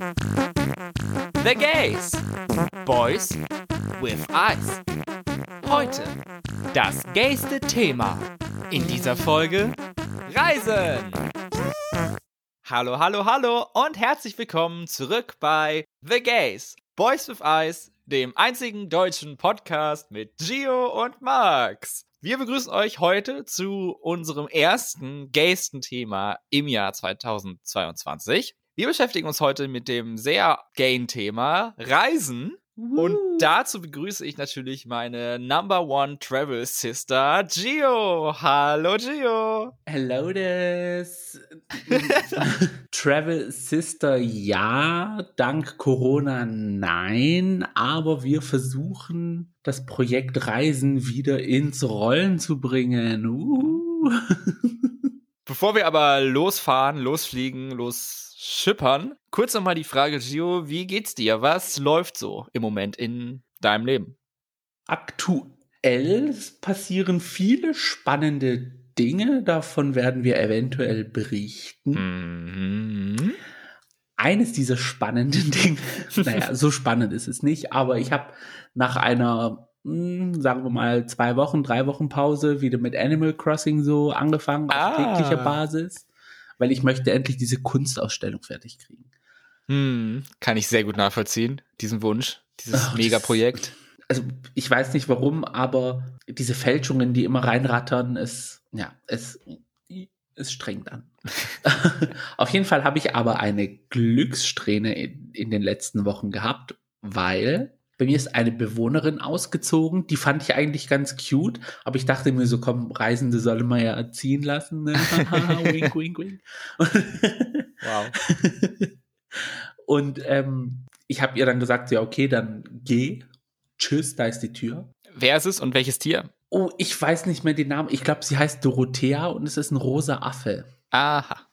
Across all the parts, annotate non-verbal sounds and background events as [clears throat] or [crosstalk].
The Gays. Boys with Eyes. Heute das gayste Thema. In dieser Folge Reisen. Hallo, hallo, hallo und herzlich willkommen zurück bei The Gays. Boys with Eyes, dem einzigen deutschen Podcast mit Gio und Max. Wir begrüßen euch heute zu unserem ersten gaysten Thema im Jahr 2022. Wir beschäftigen uns heute mit dem sehr gayen Thema Reisen. Und dazu begrüße ich natürlich meine Number One Travel Sister, Gio. Hallo, Gio. Hello, des. [laughs] [laughs] Travel Sister, ja. Dank Corona, nein. Aber wir versuchen, das Projekt Reisen wieder ins Rollen zu bringen. Uh. [laughs] Bevor wir aber losfahren, losfliegen, losschippern, kurz nochmal die Frage, Gio, wie geht's dir? Was läuft so im Moment in deinem Leben? Aktuell passieren viele spannende Dinge, davon werden wir eventuell berichten. Mhm. Eines dieser spannenden [laughs] Dinge, naja, so spannend ist es nicht, aber ich habe nach einer hm, sagen wir mal, zwei Wochen, drei Wochen Pause wieder mit Animal Crossing so angefangen auf Ah. täglicher Basis, weil ich möchte endlich diese Kunstausstellung fertig kriegen. Hm, kann ich sehr gut nachvollziehen, diesen Wunsch, dieses das- Megaprojekt. Also ich weiß nicht warum, aber diese Fälschungen, die immer reinrattern, es, ja, es, es strengt an. [laughs] [laughs] auf jeden Fall habe ich aber eine Glückssträhne in, in den letzten Wochen gehabt, weil bei mir ist eine Bewohnerin ausgezogen, die fand ich eigentlich ganz cute, aber ich dachte mir so, komm, Reisende sollen man ja erziehen lassen. Ne? [laughs] [laughs] wink, wink, wink. Wow. [laughs] Und ähm, ich habe ihr dann gesagt, ja, okay, dann geh. Tschüss, da ist die Tür. Wer ist es und welches Tier? Oh, ich weiß nicht mehr den Namen. Ich glaube, sie heißt Dorothea und es ist ein rosa Affe. Aha.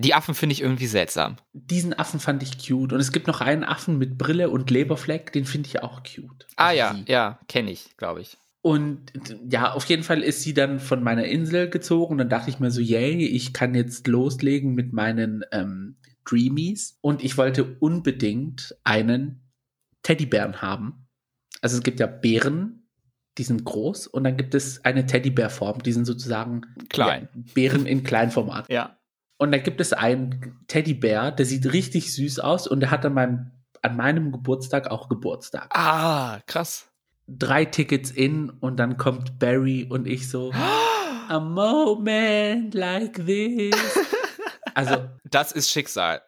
Die Affen finde ich irgendwie seltsam. Diesen Affen fand ich cute. Und es gibt noch einen Affen mit Brille und Leberfleck, den finde ich auch cute. Ah Also ja, sie. ja, kenne ich, glaube ich. Und ja, auf jeden Fall ist sie dann von meiner Insel gezogen. Dann dachte ich mir so, yay, ich kann jetzt loslegen mit meinen ähm, Dreamies. Und ich wollte unbedingt einen Teddybären haben. Also es gibt ja Bären, die sind groß. Und dann gibt es eine Teddybärform, die sind sozusagen Klein. Ja, Bären in Kleinformat. Ja. Und dann gibt es einen Teddybär, der sieht richtig süß aus und der hat an meinem, an meinem Geburtstag auch Geburtstag. Ah, krass. Drei Tickets in und dann kommt Barry und ich so, [gasps] a moment like this. [laughs] Also, Das ist Schicksal.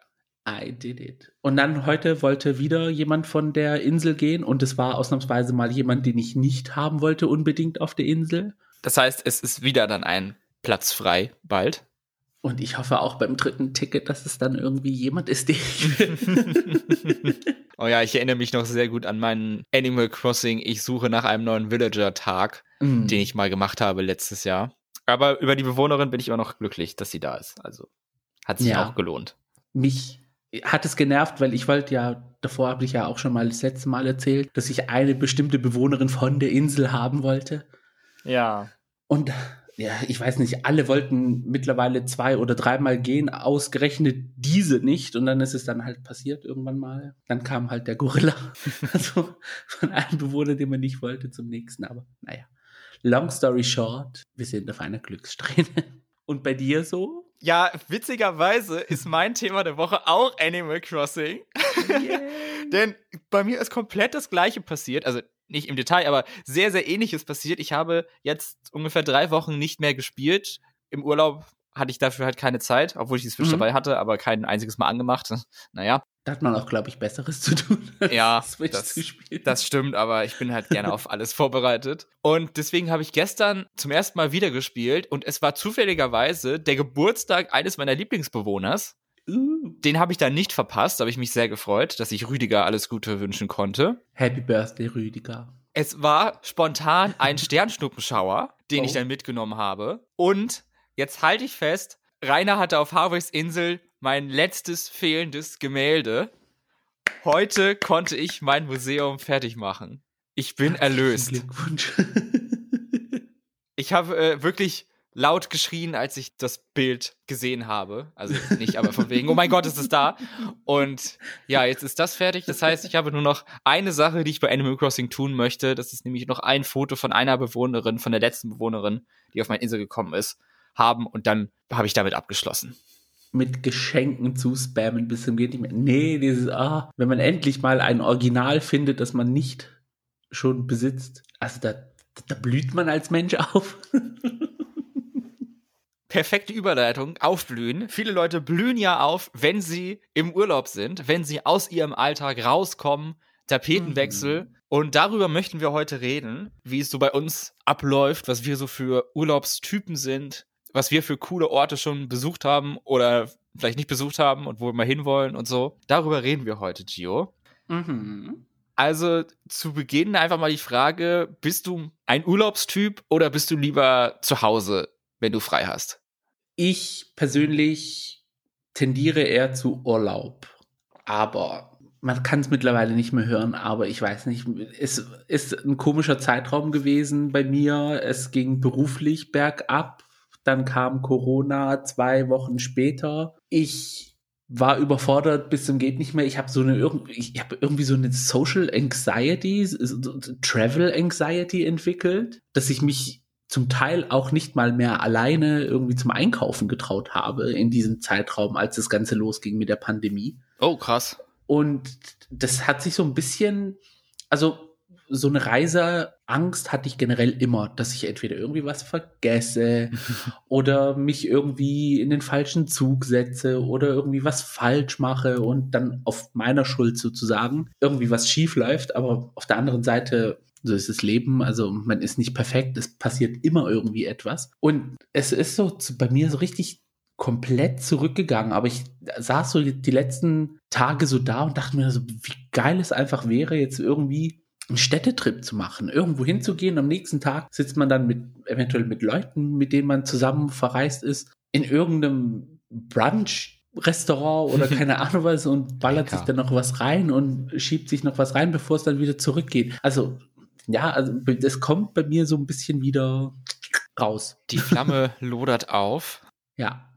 I did it. Und dann heute wollte wieder jemand von der Insel gehen und es war ausnahmsweise mal jemand, den ich nicht haben wollte, unbedingt auf der Insel. Das heißt, es ist wieder dann ein Platz frei, bald. Und ich hoffe auch beim dritten Ticket, dass es dann irgendwie jemand ist, den ich will. [laughs] [laughs] oh ja, ich erinnere mich noch sehr gut an meinen Animal Crossing Ich suche nach einem neuen Villager-Tag, Mm. den ich mal gemacht habe letztes Jahr. Aber über die Bewohnerin bin ich immer noch glücklich, dass sie da ist. Also hat sich Ja. auch gelohnt. mich hat es genervt, weil ich wollte ja, davor habe ich ja auch schon mal das letzte Mal erzählt, dass ich eine bestimmte Bewohnerin von der Insel haben wollte. Ja. Und ja, ich weiß nicht, alle wollten mittlerweile zwei oder dreimal gehen, ausgerechnet diese nicht. Und dann ist es dann halt passiert irgendwann mal. Dann kam halt der Gorilla. [laughs] Also von einem Bewohner, den man nicht wollte, zum nächsten. Aber naja, long story short, wir sind auf einer Glückssträhne. [laughs] Und bei dir so? Ja, witzigerweise ist mein Thema der Woche auch Animal Crossing. [laughs] Denn bei mir ist komplett das Gleiche passiert. Also nicht im Detail, aber sehr, sehr ähnliches passiert. Ich habe jetzt ungefähr drei Wochen nicht mehr gespielt. Im Urlaub hatte ich dafür halt keine Zeit, obwohl ich die Switch Mhm. dabei hatte, aber kein einziges Mal angemacht. [laughs] Naja, Da hat man auch, glaube ich, Besseres zu tun. [laughs] als Ja, Switch das- zu spielen. das stimmt, aber ich bin halt gerne auf alles vorbereitet. Und deswegen habe ich gestern zum ersten Mal wieder gespielt und es war zufälligerweise der Geburtstag eines meiner Lieblingsbewohners. Uh, Den habe ich dann nicht verpasst, da habe ich mich sehr gefreut, dass ich Rüdiger alles Gute wünschen konnte. Happy Birthday, Rüdiger. Es war spontan ein [laughs] Sternschnuppenschauer, den Oh. ich dann mitgenommen habe. Und jetzt halte ich fest, Rainer hatte auf Harveys Insel mein letztes fehlendes Gemälde. Heute konnte ich mein Museum fertig machen. Ich bin erlöst. Glückwunsch. [laughs] Ich habe äh, wirklich laut geschrien, als ich das Bild gesehen habe. Also nicht, aber von wegen, oh mein Gott, ist es da. Und ja, jetzt ist das fertig. Das heißt, ich habe nur noch eine Sache, die ich bei Animal Crossing tun möchte. Das ist nämlich noch ein Foto von einer Bewohnerin, von der letzten Bewohnerin, die auf meine Insel gekommen ist, haben. Und dann habe ich damit abgeschlossen mit Geschenken zu spammen bis zum geht nicht mehr. Nee, dieses, ah, wenn man endlich mal ein Original findet, das man nicht schon besitzt, also da, da blüht man als Mensch [laughs] auf. Perfekte Überleitung, aufblühen. Viele Leute blühen ja auf, wenn sie im Urlaub sind, wenn sie aus ihrem Alltag rauskommen, Tapetenwechsel. Mhm. Und darüber möchten wir heute reden, wie es so bei uns abläuft, was wir so für Urlaubstypen sind, was wir für coole Orte schon besucht haben oder vielleicht nicht besucht haben und wo wir mal hinwollen und so. Darüber reden wir heute, Gio. Mhm. Also zu Beginn einfach mal die Frage, bist du ein Urlaubstyp oder bist du lieber zu Hause, wenn du frei hast? Ich persönlich tendiere eher zu Urlaub. Aber man kann es mittlerweile nicht mehr hören, aber ich weiß nicht, es ist ein komischer Zeitraum gewesen bei mir. Es ging beruflich bergab. Dann kam Corona zwei Wochen später. Ich war überfordert bis zum geht nicht mehr. Ich habe so eine ich habe irgendwie so eine Social Anxiety, Travel Anxiety entwickelt, dass ich mich zum Teil auch nicht mal mehr alleine irgendwie zum Einkaufen getraut habe in diesem Zeitraum, als das Ganze losging mit der Pandemie. Oh, krass. Und das hat sich so ein bisschen, also so eine Reiseangst hatte ich generell immer, dass ich entweder irgendwie was vergesse [laughs] oder mich irgendwie in den falschen Zug setze oder irgendwie was falsch mache und dann auf meiner Schuld sozusagen irgendwie was schief läuft. Aber auf der anderen Seite so ist das Leben. Also man ist nicht perfekt. Es passiert immer irgendwie etwas. Und es ist so bei mir so richtig komplett zurückgegangen. Aber ich saß so die letzten Tage so da und dachte mir so, wie geil es einfach wäre, jetzt irgendwie einen Städtetrip zu machen, irgendwo hinzugehen. Am nächsten Tag sitzt man dann mit, eventuell mit Leuten, mit denen man zusammen verreist ist, in irgendeinem Brunch Restaurant oder [laughs] keine Ahnung was und ballert Lecker. sich dann noch was rein und schiebt sich noch was rein, bevor es dann wieder zurückgeht. Also ja, also das kommt bei mir so ein bisschen wieder raus. Die Flamme [laughs] lodert auf. Ja.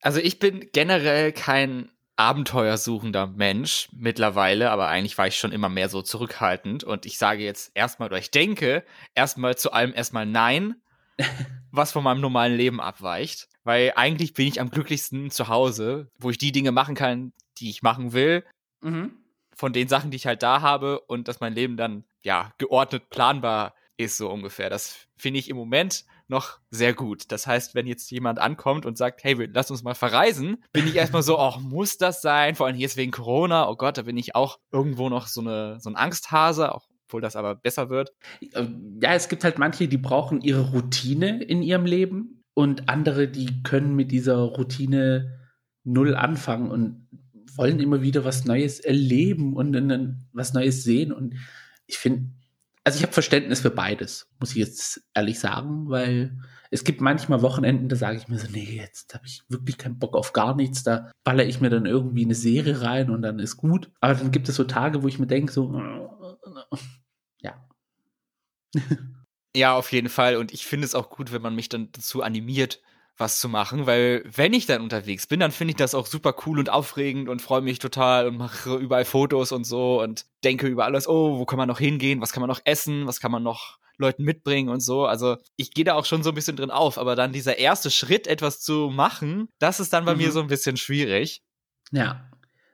Also ich bin generell kein abenteuersuchender Mensch mittlerweile, aber eigentlich war ich schon immer mehr so zurückhaltend und ich sage jetzt erstmal oder ich denke erstmal zu allem erstmal nein, [laughs] was von meinem normalen Leben abweicht, weil eigentlich bin ich am glücklichsten zu Hause, wo ich die Dinge machen kann, die ich machen will. Mhm. Von den Sachen, die ich halt da habe und dass mein Leben dann ja, geordnet planbar ist, so ungefähr. Das finde ich im Moment noch sehr gut. Das heißt, wenn jetzt jemand ankommt und sagt, hey, lass uns mal verreisen, bin ich erstmal so, [laughs] ach, muss das sein? Vor allem hier ist wegen Corona. Oh Gott, da bin ich auch irgendwo noch so eine, so ein Angsthase, auch obwohl das aber besser wird. Ja, es gibt halt manche, die brauchen ihre Routine in ihrem Leben und andere, die können mit dieser Routine null anfangen und wollen immer wieder was Neues erleben und was Neues sehen und ich finde, also ich habe Verständnis für beides, muss ich jetzt ehrlich sagen, weil es gibt manchmal Wochenenden, da sage ich mir so, nee, jetzt habe ich wirklich keinen Bock auf gar nichts, da baller ich mir dann irgendwie eine Serie rein und dann ist gut. Aber dann gibt es so Tage, wo ich mir denke, so, ja. [laughs] ja, auf jeden Fall. Und ich finde es auch gut, wenn man mich dann dazu animiert, was zu machen, weil wenn ich dann unterwegs bin, dann finde ich das auch super cool und aufregend und freue mich total und mache überall Fotos und so und denke über alles, oh, wo kann man noch hingehen, was kann man noch essen, was kann man noch Leuten mitbringen und so. Also ich gehe da auch schon so ein bisschen drin auf, aber dann dieser erste Schritt, etwas zu machen, das ist dann bei mhm. mir so ein bisschen schwierig. Ja,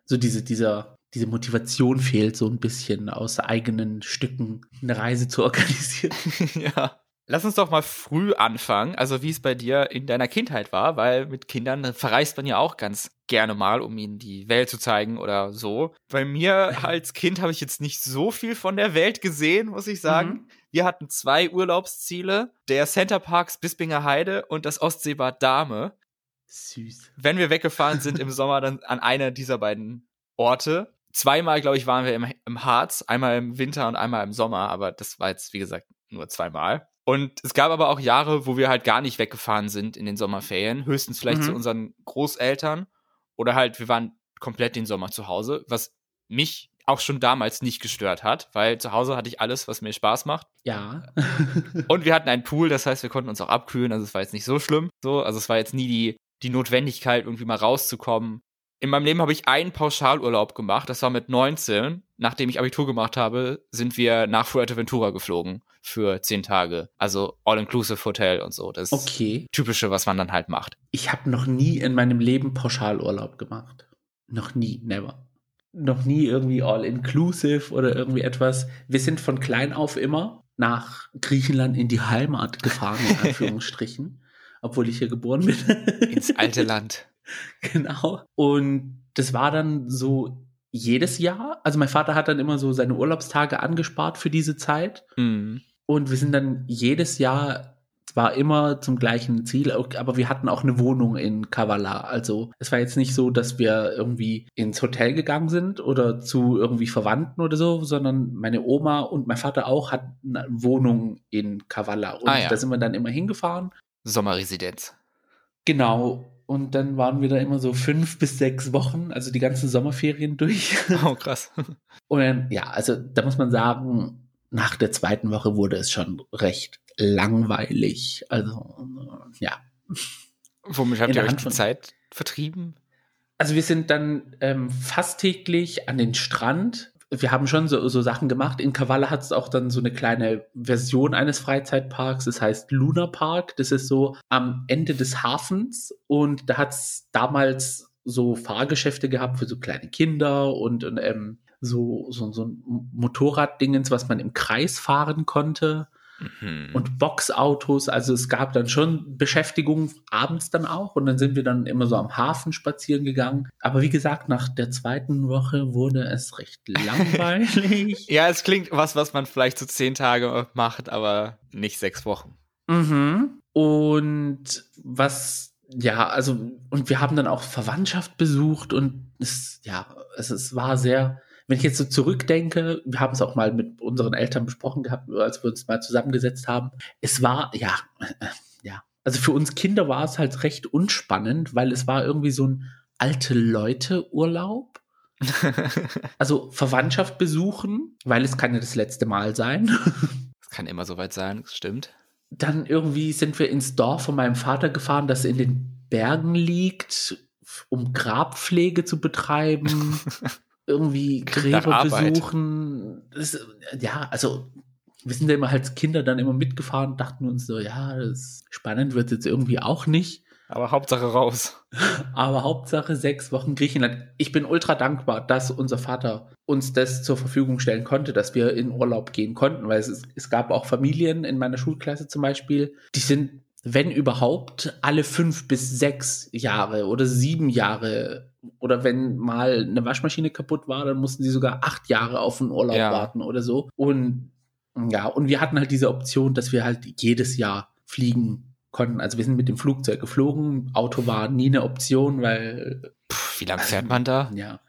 so diese, dieser, diese Motivation fehlt so ein bisschen aus eigenen Stücken eine Reise zu organisieren. [laughs] ja. Lass uns doch mal früh anfangen, also wie es bei dir in deiner Kindheit war, weil mit Kindern verreist man ja auch ganz gerne mal, um ihnen die Welt zu zeigen oder so. Bei mir als Kind habe ich jetzt nicht so viel von der Welt gesehen, muss ich sagen. Mhm. Wir hatten zwei Urlaubsziele, der Center Parks Bispinger Heide und das Ostseebad Dahme. Süß. Wenn wir weggefahren sind im Sommer, dann an einer dieser beiden Orte. Zweimal, glaube ich, waren wir im, im Harz, einmal im Winter und einmal im Sommer, aber das war jetzt, wie gesagt, nur zweimal. Und es gab aber auch Jahre, wo wir halt gar nicht weggefahren sind in den Sommerferien, höchstens vielleicht mhm. zu unseren Großeltern oder halt wir waren komplett den Sommer zu Hause, was mich auch schon damals nicht gestört hat, weil zu Hause hatte ich alles, was mir Spaß macht. Ja. [laughs] Und wir hatten einen Pool, das heißt, wir konnten uns auch abkühlen, also es war jetzt nicht so schlimm. So, also es war jetzt nie die, die Notwendigkeit, irgendwie mal rauszukommen. In meinem Leben habe ich einen Pauschalurlaub gemacht, das war mit 19. Nachdem ich Abitur gemacht habe, sind wir nach Fuerteventura geflogen für zehn Tage. Also All-Inclusive Hotel und so. Das okay. Typische, was man dann halt macht. Ich habe noch nie in meinem Leben Pauschalurlaub gemacht. Noch nie, never. Noch nie irgendwie All-Inclusive oder irgendwie etwas. Wir sind von klein auf immer nach Griechenland in die Heimat gefahren, in [laughs] Anführungsstrichen. obwohl ich hier geboren bin. Ins alte Land. [laughs] Genau. Und das war dann so jedes Jahr. Also mein Vater hat dann immer so seine Urlaubstage angespart für diese Zeit. Mhm. Und wir sind dann jedes Jahr zwar immer zum gleichen Ziel, aber wir hatten auch eine Wohnung in Kavala. Also es war jetzt nicht so, dass wir irgendwie ins Hotel gegangen sind oder zu irgendwie Verwandten oder so, sondern meine Oma und mein Vater auch hatten eine Wohnung in Kavala. Und Ah, ja. da sind wir dann immer hingefahren. Sommerresidenz. Genau. Und dann waren wir da immer so fünf bis sechs Wochen, also die ganzen Sommerferien durch. [laughs] Oh, krass. Und dann, ja, also da muss man sagen, nach der zweiten Woche wurde es schon recht langweilig. Also, äh, ja. Womit habt In ihr euch die Zeit vertrieben? Also wir sind dann ähm, fast täglich an den Strand. Wir haben schon so, so Sachen gemacht. In Kavala hat es auch dann so eine kleine Version eines Freizeitparks. Das heißt Luna Park. Das ist so am Ende des Hafens. Und da hat es damals so Fahrgeschäfte gehabt für so kleine Kinder und, und ähm, so, so, so ein Motorraddingens, was man im Kreis fahren konnte. Mhm. und Boxautos. Also es gab dann schon Beschäftigung abends dann auch und dann sind wir dann immer so am Hafen spazieren gegangen. Aber wie gesagt, nach der zweiten Woche wurde es recht [laughs] langweilig. ja, es klingt was, was man vielleicht so zehn Tage macht, aber nicht sechs Wochen. mhm. Und was, ja, also, und wir haben dann auch Verwandtschaft besucht und es, ja, es, es war sehr, wenn ich jetzt so zurückdenke, wir haben es auch mal mit unseren Eltern besprochen gehabt, als wir uns mal zusammengesetzt haben. Es war, ja, äh, ja. Also für uns Kinder war es halt recht unspannend, weil es war irgendwie so ein alte Leute Urlaub. [laughs] Also Verwandtschaft besuchen, weil es kann ja das letzte Mal sein. Das kann immer soweit sein, das stimmt. Dann irgendwie sind wir ins Dorf von meinem Vater gefahren, das in den Bergen liegt, um Grabpflege zu betreiben. [laughs] irgendwie Gräber besuchen. Das, ja, also wir sind ja immer als Kinder dann immer mitgefahren, dachten uns so, ja, das spannend wird jetzt irgendwie auch nicht. Aber Hauptsache raus. [laughs] Aber Hauptsache sechs Wochen Griechenland. Ich bin ultra dankbar, dass unser Vater uns das zur Verfügung stellen konnte, dass wir in Urlaub gehen konnten, weil es, es gab auch Familien in meiner Schulklasse zum Beispiel, die sind, wenn überhaupt, alle fünf bis sechs Jahre oder sieben Jahre oder wenn mal eine Waschmaschine kaputt war, dann mussten sie sogar acht Jahre auf einen Urlaub Ja. warten oder so. Und ja, und wir hatten halt diese Option, dass wir halt jedes Jahr fliegen konnten. Also wir sind mit dem Flugzeug geflogen. Auto war nie eine Option, weil Puh, wie lange fährt man da? ja,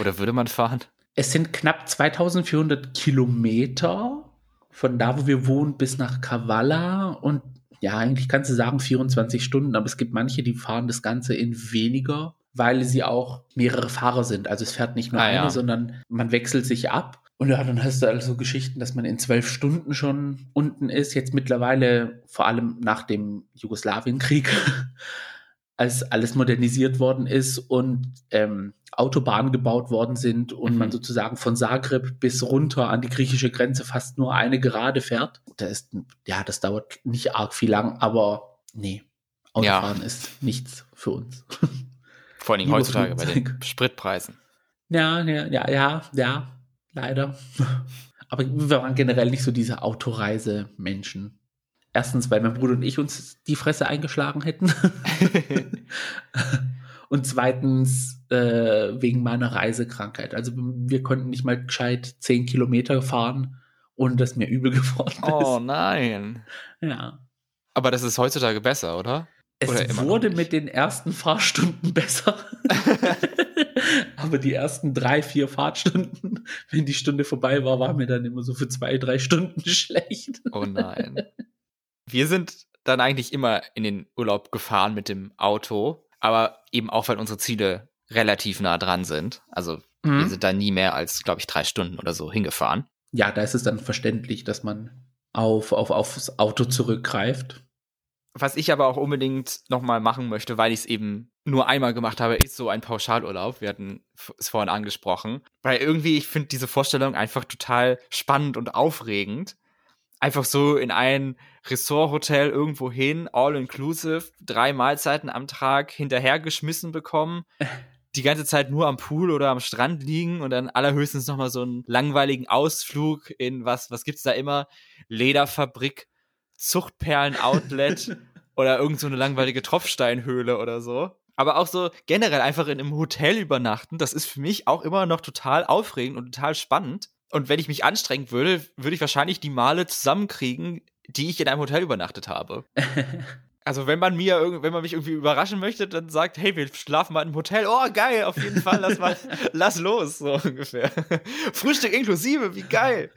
Oder würde man fahren? es sind knapp 2400 Kilometer von da, wo wir wohnen, bis nach Kavala und ja, eigentlich kannst du sagen 24 Stunden, aber es gibt manche, die fahren das Ganze in weniger, weil sie auch mehrere Fahrer sind. Also es fährt nicht nur Ah, eine, ja. sondern man wechselt sich ab. Und ja, dann hast du also Geschichten, dass man in zwölf Stunden schon unten ist. Jetzt mittlerweile, vor allem nach dem Jugoslawienkrieg, [laughs] als alles modernisiert worden ist und ähm, Autobahnen gebaut worden sind und Mhm. man sozusagen von Zagreb bis runter an die griechische Grenze fast nur eine Gerade fährt. Da ist, ja, das dauert nicht arg viel lang, aber nee, Autofahren ist nichts für uns. [laughs] Vor allen Dingen Lieber heutzutage bei den. Spritpreisen. Ja, ja, ja, ja, ja, leider. [laughs] Aber wir waren generell nicht so diese Autoreise-Menschen. Erstens, weil mein Bruder und ich uns die Fresse eingeschlagen hätten. [laughs] [laughs] und zweitens, äh, wegen meiner Reisekrankheit. Also wir konnten nicht mal gescheit 10 Kilometer fahren, ohne dass mir übel geworden ist. oh nein. Ja. Aber das ist heutzutage besser, oder? Es wurde mit den ersten Fahrstunden [laughs] besser. [laughs] Aber die ersten drei, vier Fahrtstunden, wenn die Stunde vorbei war, war mir dann immer so für zwei, drei Stunden [laughs] schlecht. Oh nein. Wir sind dann eigentlich immer in den Urlaub gefahren mit dem Auto, aber eben auch, weil unsere Ziele relativ nah dran sind. Also mhm. wir sind da nie mehr als, glaube ich, drei Stunden oder so hingefahren. Ja, da ist es dann verständlich, dass man auf, auf, aufs Auto zurückgreift. Was ich aber auch unbedingt nochmal machen möchte, weil ich es eben nur einmal gemacht habe, ist so ein Pauschalurlaub. Wir hatten es vorhin angesprochen. Weil irgendwie, ich finde diese Vorstellung einfach total spannend und aufregend. Einfach so in ein Ressorthotel irgendwo hin, all inclusive, drei Mahlzeiten am Tag hinterhergeschmissen bekommen. [laughs] die ganze Zeit nur am Pool oder am Strand liegen und dann allerhöchstens nochmal so einen langweiligen Ausflug in was, was gibt's da immer? Lederfabrik, Zuchtperlen-Outlet [laughs] oder irgend so eine langweilige Tropfsteinhöhle oder so. Aber auch so generell einfach in einem Hotel übernachten, das ist für mich auch immer noch total aufregend und total spannend. Und wenn ich mich anstrengen würde, würde ich wahrscheinlich die Male zusammenkriegen, die ich in einem Hotel übernachtet habe. [laughs] Also wenn man mir, wenn man mich irgendwie überraschen möchte, dann sagt, hey, wir schlafen mal im Hotel. Oh, geil, auf jeden Fall, lass mal, [laughs] lass los, so ungefähr. [laughs] Frühstück inklusive, wie geil.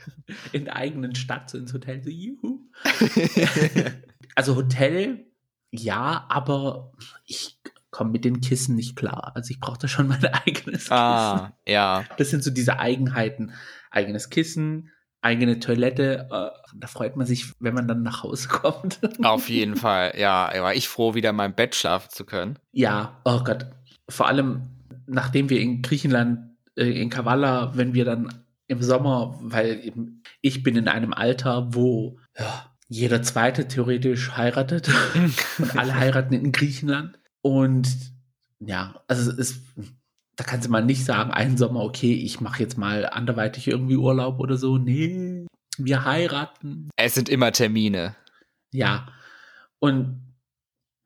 In der eigenen Stadt so ins Hotel, so juhu. also Hotel, ja, aber ich komme mit den Kissen nicht klar. Also ich brauche da schon mein [laughs] eigenes ah, Kissen. Ah, ja. Das sind so diese Eigenheiten. Eigenes Kissen, eigene Toilette. Äh, da freut man sich, wenn man dann nach Hause [laughs] kommt. Auf jeden Fall, ja. War ich froh, wieder in meinem Bett schlafen zu können. Ja, oh Gott. Vor allem, nachdem wir in Griechenland, äh, in Kavala, wenn wir dann im Sommer, weil ich bin in einem Alter, wo ja, jeder Zweite theoretisch heiratet [laughs] und alle heiraten in Griechenland. Und ja, also es ist da kannst du mal nicht sagen, einen Sommer, okay, ich mache jetzt mal anderweitig irgendwie Urlaub oder so. Nee, wir heiraten. Es sind immer Termine. Ja. Und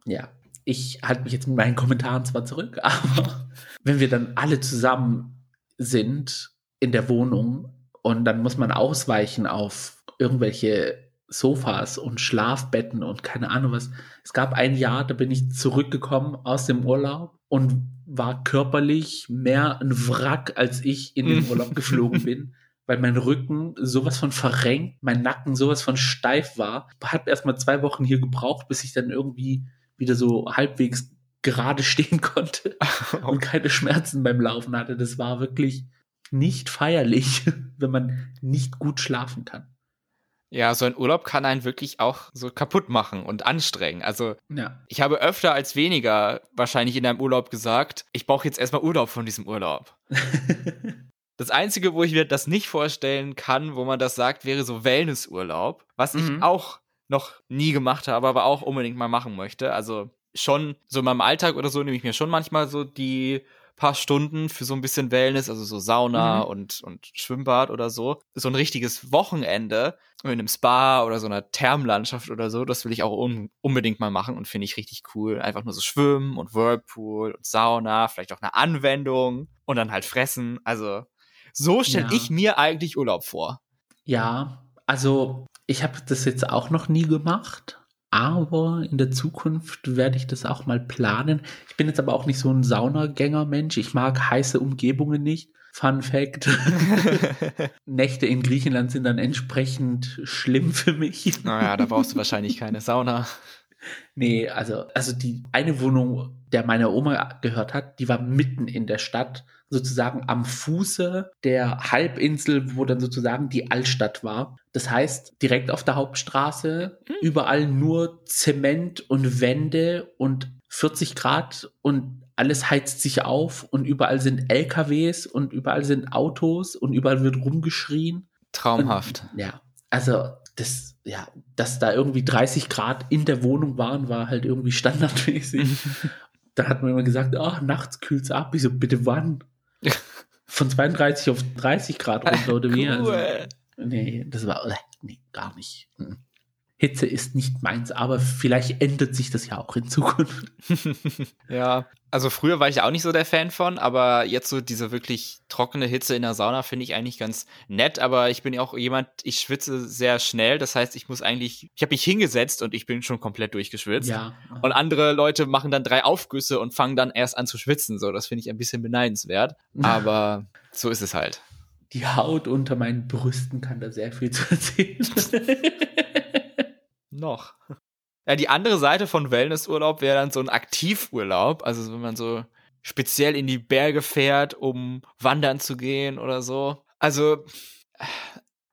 ja, ich halte mich jetzt mit meinen Kommentaren zwar zurück, [laughs] aber wenn wir dann alle zusammen sind in der Wohnung und dann muss man ausweichen auf irgendwelche Sofas und Schlafbetten und keine Ahnung was. Es gab ein Jahr, da bin ich zurückgekommen aus dem Urlaub und war körperlich mehr ein Wrack, als ich in den Urlaub [laughs] geflogen bin, weil mein Rücken sowas von verrenkt, mein Nacken sowas von steif war. Hab erst mal zwei Wochen hier gebraucht, bis ich dann irgendwie wieder so halbwegs gerade [laughs] stehen konnte [laughs] und keine Schmerzen beim Laufen hatte. Das war wirklich nicht feierlich, wenn man nicht gut schlafen kann. Ja, so ein Urlaub kann einen wirklich auch so kaputt machen und anstrengen. Also, ja. ich habe öfter als weniger wahrscheinlich in einem Urlaub gesagt, ich brauche jetzt erstmal Urlaub von diesem Urlaub. [laughs] das Einzige, wo ich mir das nicht vorstellen kann, wo man das sagt, wäre so Wellnessurlaub, was mhm. ich auch noch nie gemacht habe, aber auch unbedingt mal machen möchte. Also schon so in meinem Alltag oder so nehme ich mir schon manchmal so die paar Stunden für so ein bisschen Wellness, also so Sauna mhm. und, und Schwimmbad oder so. So ein richtiges Wochenende in einem Spa oder so einer Thermlandschaft oder so, das will ich auch un unbedingt mal machen und finde ich richtig cool. Einfach nur so Schwimmen und Whirlpool und Sauna, vielleicht auch eine Anwendung und dann halt fressen. Also so stelle ja. ich mir eigentlich Urlaub vor. Ja, also ich habe das jetzt auch noch nie gemacht aber in der Zukunft werde ich das auch mal planen. Ich bin jetzt aber auch nicht so ein Saunagänger-Mensch. Ich mag heiße Umgebungen nicht. Fun Fact. [laughs] Nächte in Griechenland sind dann entsprechend schlimm für mich. Naja, da brauchst du wahrscheinlich keine Sauna. Nee, also, also die eine Wohnung, der meine Oma gehört hat, die war mitten in der Stadt, sozusagen am Fuße der Halbinsel, wo dann sozusagen die Altstadt war. Das heißt, direkt auf der Hauptstraße, hm. überall nur Zement und Wände und 40 Grad und alles heizt sich auf und überall sind LKWs und überall sind Autos und überall wird rumgeschrien. Traumhaft. Und, ja, also das, ja, dass da irgendwie 30 Grad in der Wohnung waren, war halt irgendwie standardmäßig. da hat man immer gesagt, oh, nachts kühlt's ab. Ich so, bitte wann? [laughs] Von 32 auf 30 Grad runter oder wie? Also, nee, das war, nee, gar nicht. Hitze ist nicht meins, aber vielleicht ändert sich das ja auch in Zukunft. [laughs] [laughs] ja, also früher war ich auch nicht so der Fan von, aber jetzt so diese wirklich trockene Hitze in der Sauna finde ich eigentlich ganz nett, aber ich bin ja auch jemand, ich schwitze sehr schnell, das heißt, ich muss eigentlich, ich habe mich hingesetzt und ich bin schon komplett durchgeschwitzt. Ja. Und andere Leute machen dann drei Aufgüsse und fangen dann erst an zu schwitzen, so, das finde ich ein bisschen beneidenswert, [laughs] aber so ist es halt. Die Haut unter meinen Brüsten kann da sehr viel zu erzählen. Noch. Ja, die andere Seite von Wellnessurlaub wäre dann so ein Aktivurlaub. Also wenn man so speziell in die Berge fährt, um wandern zu gehen oder so. Also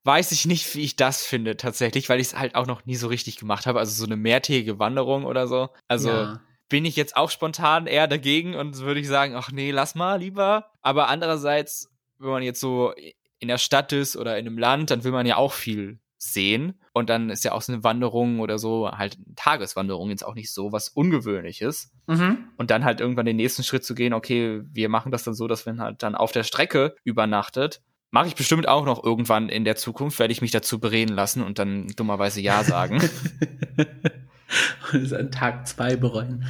weiß ich nicht, wie ich das finde tatsächlich, weil ich es halt auch noch nie so richtig gemacht habe. Also so eine mehrtägige Wanderung oder so. Also ja. bin ich jetzt auch spontan eher dagegen und würde ich sagen, ach nee, lass mal lieber. Aber andererseits, wenn man jetzt so in der Stadt ist oder in einem Land, dann will man ja auch viel sehen. Und dann ist ja auch so eine Wanderung oder so, halt eine Tageswanderung jetzt auch nicht so was Ungewöhnliches. Mhm. Und dann halt irgendwann den nächsten Schritt zu gehen, okay, wir machen das dann so, dass man halt dann auf der Strecke übernachtet. Mache ich bestimmt auch noch irgendwann in der Zukunft, werde ich mich dazu bereden lassen und dann dummerweise Ja sagen. und es an Tag zwei bereuen.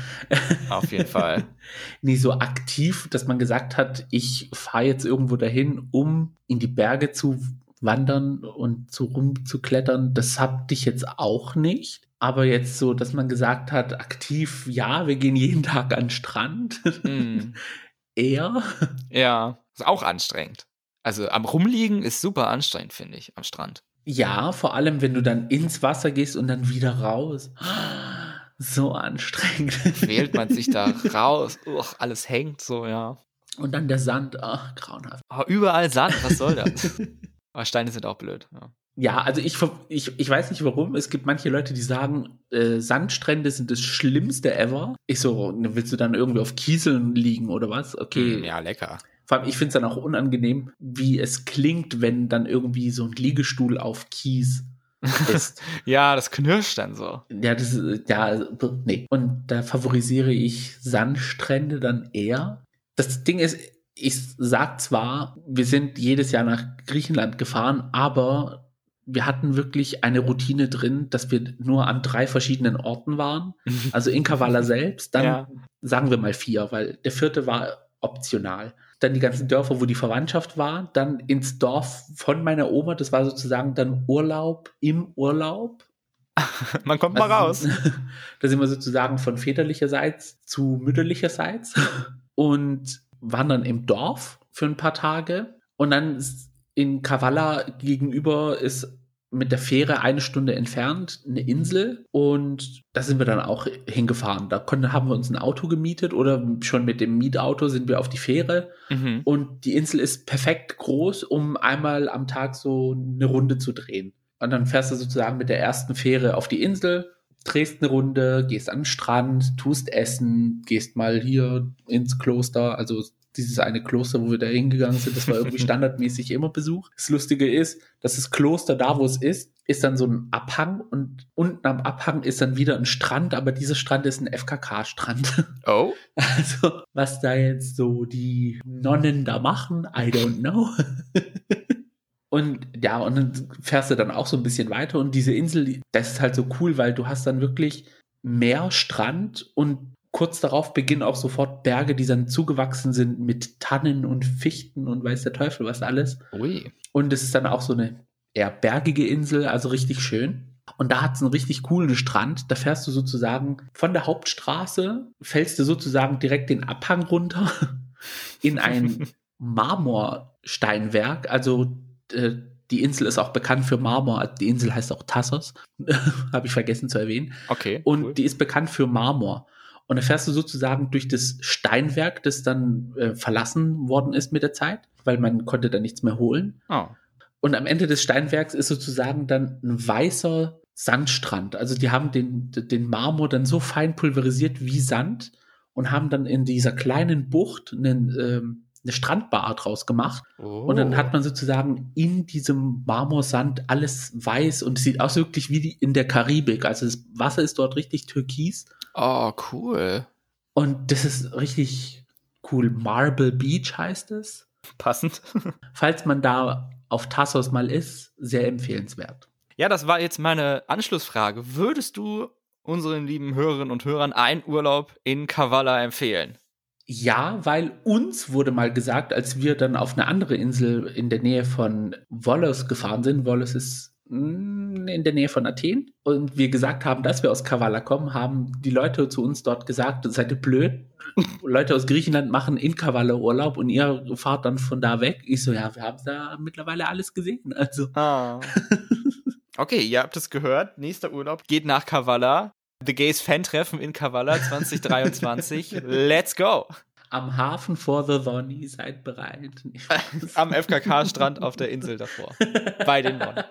Auf jeden Fall. [laughs] Nie so aktiv, dass man gesagt hat, ich fahre jetzt irgendwo dahin, um in die Berge zu wandern und zu rumzuklettern, das hab ich jetzt auch nicht. Aber jetzt so, dass man gesagt hat, aktiv, ja, wir gehen jeden Tag an den Strand. Mm. [laughs] Eher. Ja, ist auch anstrengend. Also am Rumliegen ist super anstrengend, finde ich, am Strand. Ja, vor allem, wenn du dann ins Wasser gehst und dann wieder raus. So anstrengend. Wählt man sich da [laughs] raus. Uch, alles hängt so, ja. Und dann der Sand. Ach, grauenhaft. Oh, überall Sand, was soll das? [laughs] Aber Steine sind auch blöd. Ja. Ja, also ich, ich, ich weiß nicht warum. Es gibt manche Leute, die sagen, äh, Sandstrände sind das Schlimmste ever. Ich so, ne, willst du dann irgendwie auf Kieseln liegen oder was? Okay. Mm, ja, lecker. Vor allem, ich finde es dann auch unangenehm, wie es klingt, wenn dann irgendwie so ein Liegestuhl auf Kies ist. [laughs] ja, das knirscht dann so. Ja, das ist, ja, nee. Und da favorisiere ich Sandstrände dann eher. Das Ding ist, ich sag zwar, wir sind jedes Jahr nach Griechenland gefahren, aber wir hatten wirklich eine Routine drin, dass wir nur an drei verschiedenen Orten waren. [laughs] Also in Kavala selbst, dann ja. sagen wir mal vier, weil der vierte war optional. Dann die ganzen Dörfer, wo die Verwandtschaft war, dann ins Dorf von meiner Oma, das war sozusagen dann Urlaub im Urlaub. [laughs] Man kommt also, mal raus. [laughs] da sind wir sozusagen von väterlicherseits zu mütterlicherseits. Und waren dann im Dorf für ein paar Tage und dann in Kavala gegenüber ist mit der Fähre eine Stunde entfernt eine Insel und da sind wir dann auch hingefahren. Da konnten, haben wir uns ein Auto gemietet oder schon mit dem Mietauto sind wir auf die Fähre mhm. und die Insel ist perfekt groß, um einmal am Tag so eine Runde zu drehen. Und dann fährst du sozusagen mit der ersten Fähre auf die Insel, drehst eine Runde, gehst an den Strand, tust Essen, gehst mal hier ins Kloster, also dieses eine Kloster, wo wir da hingegangen sind, das war irgendwie [laughs] standardmäßig immer Besuch. Das Lustige ist, dass das Kloster da, wo es ist, ist dann so ein Abhang und unten am Abhang ist dann wieder ein Strand, aber dieser Strand ist ein FKK-Strand. Oh. [laughs] Also, was da jetzt so die Nonnen da machen, I don't know. [laughs] Und ja, und dann fährst du dann auch so ein bisschen weiter und diese Insel, das ist halt so cool, weil du hast dann wirklich mehr Strand und kurz darauf beginnen auch sofort Berge, die dann zugewachsen sind mit Tannen und Fichten und weiß der Teufel was alles. Ui. Und es ist dann auch so eine eher bergige Insel, also richtig schön. Und da hat es einen richtig coolen Strand. Da fährst du sozusagen von der Hauptstraße, fällst du sozusagen direkt den Abhang runter [laughs] in ein [laughs] Marmorsteinwerk. Also äh, die Insel ist auch bekannt für Marmor. Die Insel heißt auch Tassos. [laughs] Habe ich vergessen zu erwähnen. Okay. Und cool. die ist bekannt für Marmor. Und da fährst du sozusagen durch das Steinwerk, das dann äh, verlassen worden ist mit der Zeit, weil man konnte da nichts mehr holen. Oh. Und am Ende des Steinwerks ist sozusagen dann ein weißer Sandstrand. Also die haben den, den Marmor dann so fein pulverisiert wie Sand und haben dann in dieser kleinen Bucht einen, ähm, eine Strandbar draus gemacht. Oh. Und dann hat man sozusagen in diesem Marmorsand alles weiß und es sieht aus wirklich wie in der Karibik. Also das Wasser ist dort richtig türkis. Oh, cool. Und das ist richtig cool. Marble Beach heißt es. Passend. [laughs] Falls man da auf Tassos mal ist, sehr empfehlenswert. Ja, das war jetzt meine Anschlussfrage. Würdest du unseren lieben Hörerinnen und Hörern einen Urlaub in Kavala empfehlen? Ja, weil uns wurde mal gesagt, als wir dann auf eine andere Insel in der Nähe von Volos gefahren sind, Volos ist hm, in der Nähe von Athen, und wir gesagt haben, dass wir aus Kavala kommen, haben die Leute zu uns dort gesagt, seid ihr blöd? Leute aus Griechenland machen in Kavala Urlaub und ihr fahrt dann von da weg. Ich so, ja, wir haben da mittlerweile alles gesehen. Also. Ah. [laughs] Okay, ihr habt es gehört. Nächster Urlaub geht nach Kavala. The Gays Fan-Treffen in Kavala 2023. [laughs] Let's go! Am Hafen vor the Donny, seid bereit. Am FKK-Strand auf der Insel davor. [laughs] bei den Nonnen.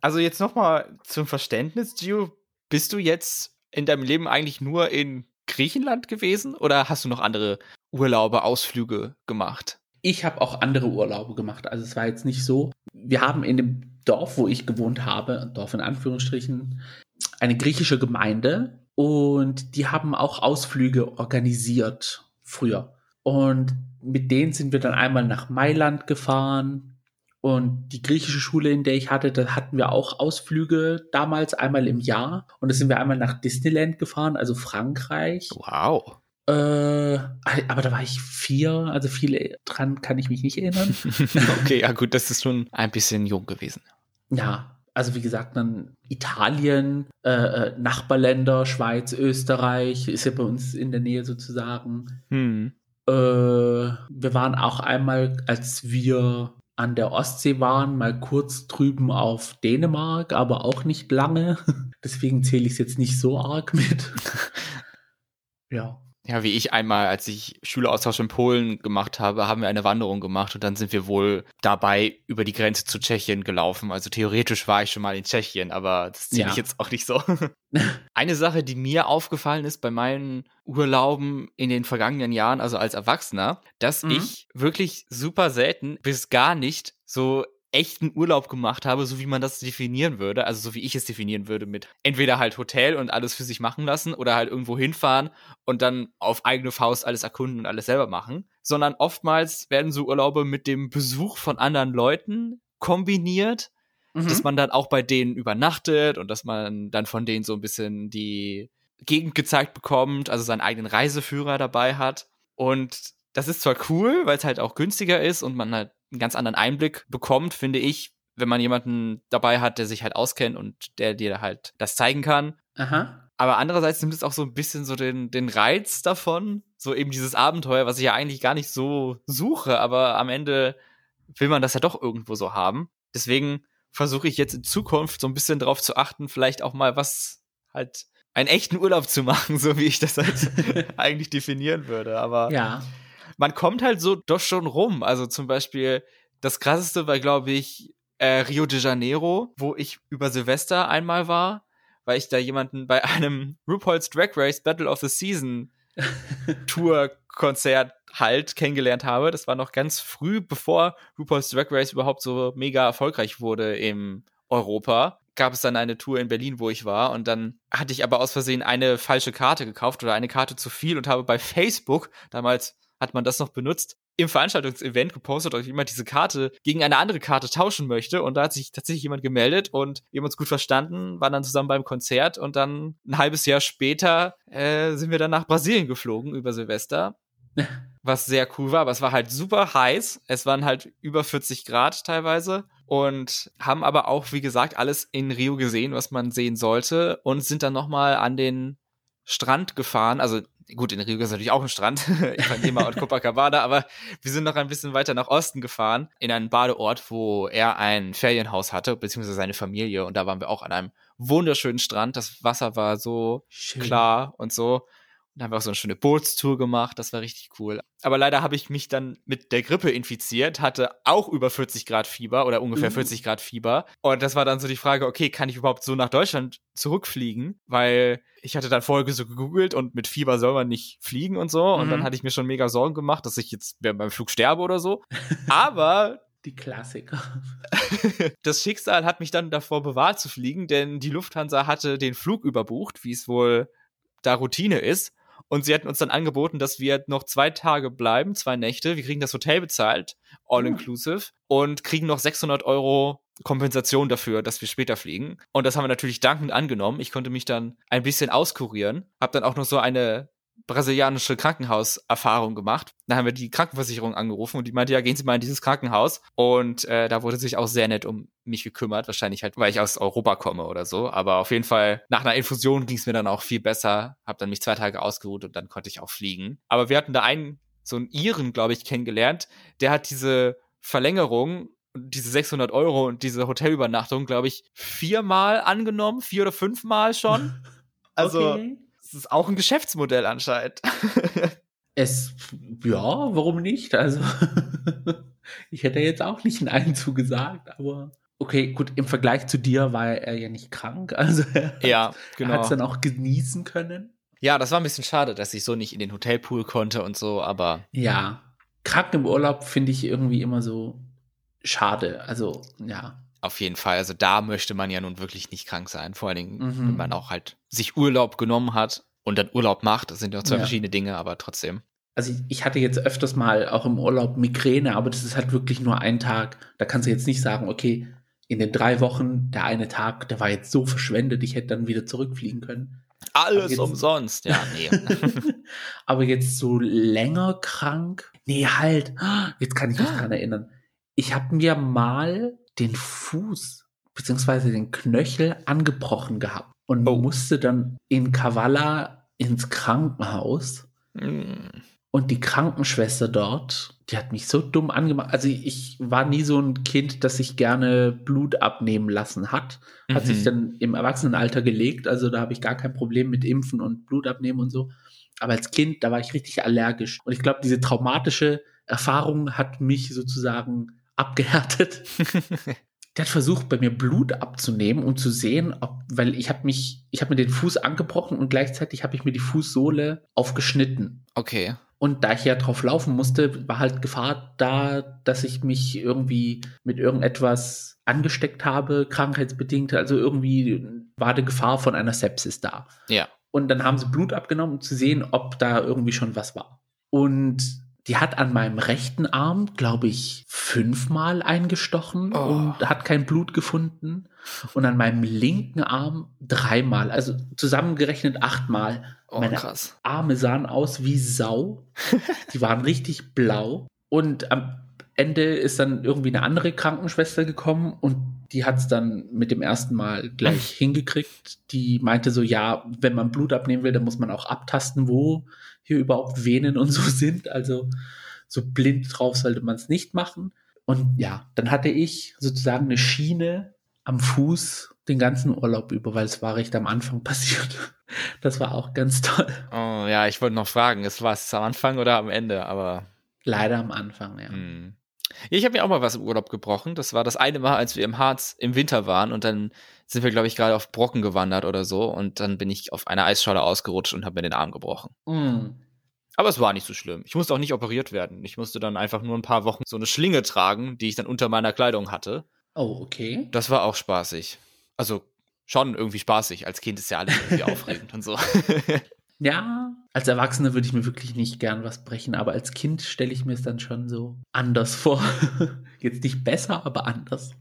Also jetzt nochmal zum Verständnis, Gio. Bist du jetzt in deinem Leben eigentlich nur in Griechenland gewesen oder hast du noch andere Urlaube, Ausflüge gemacht? Ich habe auch andere Urlaube gemacht. Also es war jetzt nicht so. Wir haben in dem Dorf, wo ich gewohnt habe, Dorf in Anführungsstrichen, eine griechische Gemeinde und die haben auch Ausflüge organisiert früher. Und mit denen sind wir dann einmal nach Mailand gefahren. Und die griechische Schule, in der ich hatte, da hatten wir auch Ausflüge damals einmal im Jahr. Und da sind wir einmal nach Disneyland gefahren, also Frankreich. Wow. Äh, aber da war ich vier, also viel dran kann ich mich nicht erinnern. [laughs] okay, ja gut, das ist schon ein bisschen jung gewesen. Ja, also wie gesagt, dann Italien, äh, äh, Nachbarländer, Schweiz, Österreich, ist ja bei uns in der Nähe sozusagen. Hm. Äh, wir waren auch einmal, als wir an der Ostsee waren, mal kurz drüben auf Dänemark, aber auch nicht lange. [laughs] Deswegen zähle ich es jetzt nicht so arg mit. [laughs] ja ja, wie ich einmal, als ich Schüleraustausch in Polen gemacht habe, haben wir eine Wanderung gemacht und dann sind wir wohl dabei über die Grenze zu Tschechien gelaufen. Also theoretisch war ich schon mal in Tschechien, aber das zähle ja. ich jetzt auch nicht so. [laughs] eine Sache, die mir aufgefallen ist bei meinen Urlauben in den vergangenen Jahren, also als Erwachsener, dass mhm. ich wirklich super selten bis gar nicht so echten Urlaub gemacht habe, so wie man das definieren würde, also so wie ich es definieren würde, mit entweder halt Hotel und alles für sich machen lassen oder halt irgendwo hinfahren und dann auf eigene Faust alles erkunden und alles selber machen, sondern oftmals werden so Urlaube mit dem Besuch von anderen Leuten kombiniert, mhm. dass man dann auch bei denen übernachtet und dass man dann von denen so ein bisschen die Gegend gezeigt bekommt, also seinen eigenen Reiseführer dabei hat und das ist zwar cool, weil es halt auch günstiger ist und man halt einen ganz anderen Einblick bekommt, finde ich, wenn man jemanden dabei hat, der sich halt auskennt und der dir halt das zeigen kann. Aha. Aber andererseits nimmt es auch so ein bisschen so den, den Reiz davon, so eben dieses Abenteuer, was ich ja eigentlich gar nicht so suche, aber am Ende will man das ja doch irgendwo so haben. Deswegen versuche ich jetzt in Zukunft so ein bisschen darauf zu achten, vielleicht auch mal was halt einen echten Urlaub zu [laughs] machen, so wie ich das halt [laughs] eigentlich definieren würde. Aber ja man kommt halt so doch schon rum. Also zum Beispiel, das krasseste war, glaube ich, äh, Rio de Janeiro, wo ich über Silvester einmal war, weil ich da jemanden bei [laughs] einem RuPaul's Drag Race Battle of the Season [laughs] Tour Konzert halt kennengelernt habe. Das war noch ganz früh, bevor RuPaul's Drag Race überhaupt so mega erfolgreich wurde im Europa. Gab es dann eine Tour in Berlin, wo ich war, und dann hatte ich aber aus Versehen eine falsche Karte gekauft oder eine Karte zu viel und habe bei Facebook damals hat man das noch benutzt, im Veranstaltungsevent gepostet, ob jemand diese Karte gegen eine andere Karte tauschen möchte. Und da hat sich tatsächlich jemand gemeldet und wir haben uns gut verstanden, waren dann zusammen beim Konzert und dann ein halbes Jahr später äh, sind wir dann nach Brasilien geflogen über Silvester. [laughs] was sehr cool war, aber es war halt super heiß. Es waren halt über 40 Grad teilweise und haben aber auch, wie gesagt, alles in Rio gesehen, was man sehen sollte und sind dann nochmal an den Strand gefahren, also gut, in Rio ist natürlich auch ein Strand, [laughs] Ipanema und Copacabana, aber wir sind noch ein bisschen weiter nach Osten gefahren, in einen Badeort, wo er ein Ferienhaus hatte, beziehungsweise seine Familie. Und da waren wir auch an einem wunderschönen Strand. Das Wasser war so Schön. klar und so. Dann haben wir auch so eine schöne Bootstour gemacht, das war richtig cool. Aber leider habe ich mich dann mit der Grippe infiziert, hatte auch über 40 Grad Fieber oder ungefähr mhm. 40 Grad Fieber. Und das war dann so die Frage, okay, kann ich überhaupt so nach Deutschland zurückfliegen? Weil ich hatte dann vorher so gegoogelt und mit Fieber soll man nicht fliegen und so. Mhm. Und dann mhm. hatte ich mir schon mega Sorgen gemacht, dass ich jetzt beim Flug sterbe oder so. Aber [laughs] die Klassiker. [laughs] das Schicksal hat mich dann davor bewahrt zu fliegen, denn die Lufthansa hatte den Flug überbucht, wie es wohl da Routine ist. Und sie hatten uns dann angeboten, dass wir noch zwei Tage bleiben, zwei Nächte. Wir kriegen das Hotel bezahlt, all hm. inclusive, und kriegen noch 600 Euro Kompensation dafür, dass wir später fliegen. Und das haben wir natürlich dankend angenommen. Ich konnte mich dann ein bisschen auskurieren, habe dann auch noch so eine brasilianische Krankenhauserfahrung gemacht. Da haben wir die Krankenversicherung angerufen und die meinte, ja, gehen Sie mal in dieses Krankenhaus. Und äh, da wurde sich auch sehr nett um mich gekümmert. Wahrscheinlich halt, weil ich aus Europa komme oder so. Aber auf jeden Fall, nach einer Infusion ging es mir dann auch viel besser. Hab dann mich zwei Tage ausgeruht und dann konnte ich auch fliegen. Aber wir hatten da einen, so einen Iren, glaube ich, kennengelernt. Der hat diese Verlängerung diese 600 Euro und diese Hotelübernachtung, glaube ich, viermal angenommen, vier oder fünfmal schon. [laughs] Also, okay. Es ist auch ein Geschäftsmodell anscheinend. [laughs] Es, ja, warum nicht? Also, [laughs] ich hätte jetzt auch nicht Nein zugesagt, aber okay, gut, im Vergleich zu dir war er ja nicht krank, [laughs] also er, Ja, hat es genau. dann auch genießen können. Ja, das war ein bisschen schade, dass ich so nicht in den Hotelpool konnte und so, aber Ja, krank im Urlaub finde ich irgendwie immer so schade. Also, ja. auf jeden Fall. Also da möchte man ja nun wirklich nicht krank sein. Vor allen Dingen, Mhm. wenn man auch halt sich Urlaub genommen hat und dann Urlaub macht. Das sind ja zwei Ja. verschiedene Dinge, aber trotzdem. Also ich, ich hatte jetzt öfters mal auch im Urlaub Migräne, aber das ist halt wirklich nur ein Tag. Da kannst du jetzt nicht sagen, okay, in den drei Wochen, der eine Tag, der war jetzt so verschwendet, ich hätte dann wieder zurückfliegen können. Alles jetzt- umsonst. Ja, nee. [laughs] aber jetzt so länger krank? Nee, halt. Jetzt kann ich mich dran erinnern. Ich habe mir mal den Fuß beziehungsweise den Knöchel angebrochen gehabt und Oh. musste dann in Kavala ins Krankenhaus. Hm. Und die Krankenschwester dort, die hat mich so dumm angemacht. Also ich war nie so ein Kind, das sich gerne Blut abnehmen lassen hat. Hat Mhm. sich dann im Erwachsenenalter gelegt. Also da habe ich gar kein Problem mit Impfen und Blut abnehmen und so. Aber als Kind, da war ich richtig allergisch. Und ich glaube, diese traumatische Erfahrung hat mich sozusagen abgehärtet. [laughs] Der hat versucht, bei mir Blut abzunehmen, um zu sehen, ob, weil ich habe mich, ich habe mir den Fuß angebrochen und gleichzeitig habe ich mir die Fußsohle aufgeschnitten. Okay. Und da ich ja drauf laufen musste, war halt Gefahr da, dass ich mich irgendwie mit irgendetwas angesteckt habe, krankheitsbedingt. Also irgendwie war die Gefahr von einer Sepsis da. Ja. Und dann haben sie Blut abgenommen, um zu sehen, ob da irgendwie schon was war. Und die hat an meinem rechten Arm, glaube ich, fünfmal eingestochen Oh. und hat kein Blut gefunden. Und an meinem linken Arm dreimal, also zusammengerechnet achtmal. Oh, Meine krass. Arme sahen aus wie Sau. [laughs] Die waren richtig blau. Und am Ende ist dann irgendwie eine andere Krankenschwester gekommen und die hat es dann mit dem ersten Mal gleich [laughs] hingekriegt. Die meinte so, ja, wenn man Blut abnehmen will, dann muss man auch abtasten, wo hier überhaupt Venen und so [laughs] sind. Also so blind drauf sollte man es nicht machen. Und ja, dann hatte ich sozusagen eine Schiene am Fuß den ganzen Urlaub über, weil es war recht am Anfang [laughs] passiert. Das war auch ganz toll. Oh, ja, ich wollte noch fragen, ist was am Anfang oder am Ende, aber. Leider am Anfang, ja. Hm. Ja, ich habe mir auch mal was im Urlaub gebrochen. Das war das eine Mal, als wir im Harz im Winter waren und dann sind wir, glaube ich, gerade auf Brocken gewandert oder so und dann bin ich auf einer Eisscholle ausgerutscht und habe mir den Arm gebrochen. Mm. Aber es war nicht so schlimm. Ich musste auch nicht operiert werden. Ich musste dann einfach nur ein paar Wochen so eine Schlinge tragen, die ich dann unter meiner Kleidung hatte. Oh, okay. Das war auch spaßig. Also schon irgendwie spaßig. Als Kind ist ja alles irgendwie [laughs] aufregend und so. Ja, als Erwachsener würde ich mir wirklich nicht gern was brechen, aber als Kind stelle ich mir es dann schon so anders vor. [laughs] Jetzt nicht besser, aber anders.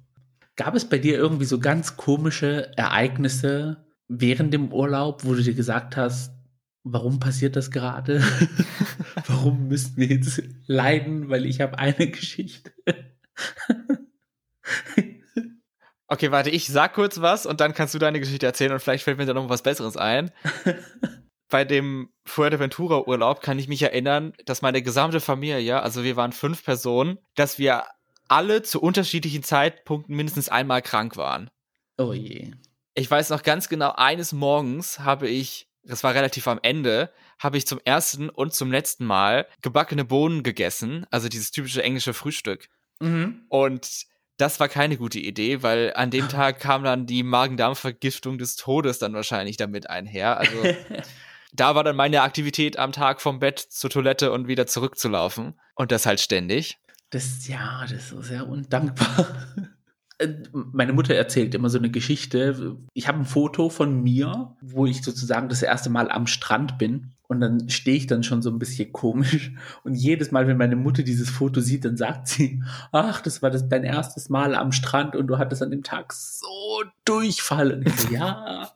Gab es bei dir irgendwie so ganz komische Ereignisse während dem Urlaub, wo du dir gesagt hast, warum passiert das gerade? [laughs] warum müssen wir jetzt leiden, weil ich habe eine Geschichte. [laughs] Okay, warte, ich sag kurz was und dann kannst du deine Geschichte erzählen und vielleicht fällt mir da noch was Besseres ein. [laughs] Bei dem Fuerteventura-Urlaub kann ich mich erinnern, dass meine gesamte Familie, also wir waren fünf Personen, dass wir alle zu unterschiedlichen Zeitpunkten mindestens einmal krank waren. Oh je. Ich weiß noch ganz genau, eines Morgens habe ich, das war relativ am Ende, habe ich zum ersten und zum letzten Mal gebackene Bohnen gegessen, also dieses typische englische Frühstück. Mhm. Und das war keine gute Idee, weil an dem [laughs] Tag kam dann die Magen-Darm-Vergiftung des Todes dann wahrscheinlich damit einher. Also [laughs] da war dann meine Aktivität am Tag vom Bett zur Toilette und wieder zurückzulaufen. Und das halt ständig. Das, ja, das ist sehr undankbar. [laughs] Äh, Meine Mutter erzählt immer so eine Geschichte. Ich habe ein Foto von mir, wo ich sozusagen das erste Mal am Strand bin. Und dann stehe ich dann schon so ein bisschen komisch. Und jedes Mal, wenn meine Mutter dieses Foto sieht, dann sagt sie, ach, das war das dein erstes Mal am Strand und du hattest an dem Tag so Durchfall. Und ich so, ja,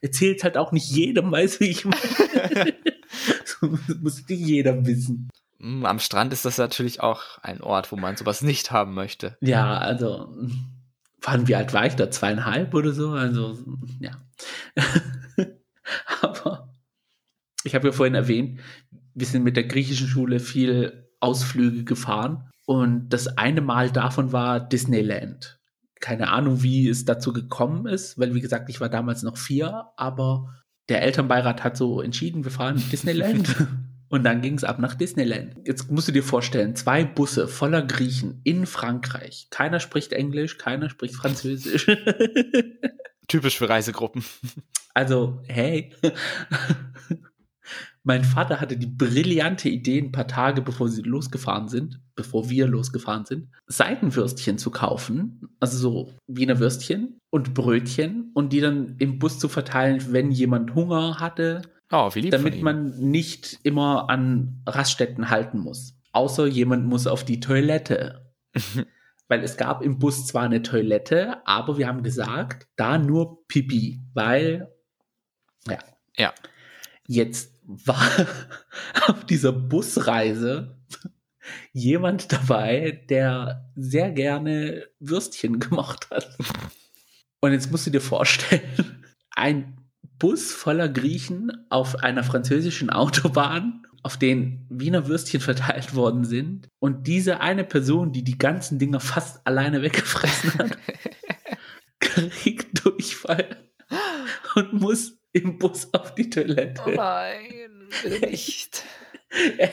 erzählt halt auch nicht jedem, wie ich [laughs] so muss nicht jeder wissen. Mm, Am Strand ist das natürlich auch ein Ort, wo man sowas nicht haben möchte. Ja, also, wann, wie alt war ich da? Zweieinhalb oder so? Also, ja. [laughs] Aber ich habe ja vorhin erwähnt, wir sind mit der griechischen Schule viel Ausflüge gefahren. Und das eine Mal davon war Disneyland. Keine Ahnung, wie es dazu gekommen ist, weil, wie gesagt, ich war damals noch vier, aber der Elternbeirat hat so entschieden, wir fahren [laughs] Disneyland. Und dann ging es ab nach Disneyland. Jetzt musst du dir vorstellen, zwei Busse voller Griechen in Frankreich. Keiner spricht Englisch, keiner spricht Französisch. [laughs] Typisch für Reisegruppen. Also, hey. Mein Vater hatte die brillante Idee, ein paar Tage bevor sie losgefahren sind, bevor wir losgefahren sind, Seitenwürstchen zu kaufen, also so Wiener Würstchen und Brötchen und die dann im Bus zu verteilen, wenn jemand Hunger hatte, oh, wie lieb damit man nicht immer an Raststätten halten muss. Außer jemand muss auf die Toilette. [laughs] weil es gab im Bus zwar eine Toilette, aber wir haben gesagt, da nur Pipi, weil, ja. Ja. Jetzt war [laughs] auf dieser Busreise jemand dabei, der sehr gerne Würstchen [laughs] gemacht hat. Und jetzt musst du dir vorstellen, ein Bus voller Griechen auf einer französischen [laughs] Autobahn, auf den Wiener Würstchen verteilt worden sind. Und diese eine Person, die die ganzen Dinger fast alleine weggefressen hat, [laughs] kriegt Durchfall und muss im Bus auf die Toilette. Oh nein, nicht. [laughs] Wir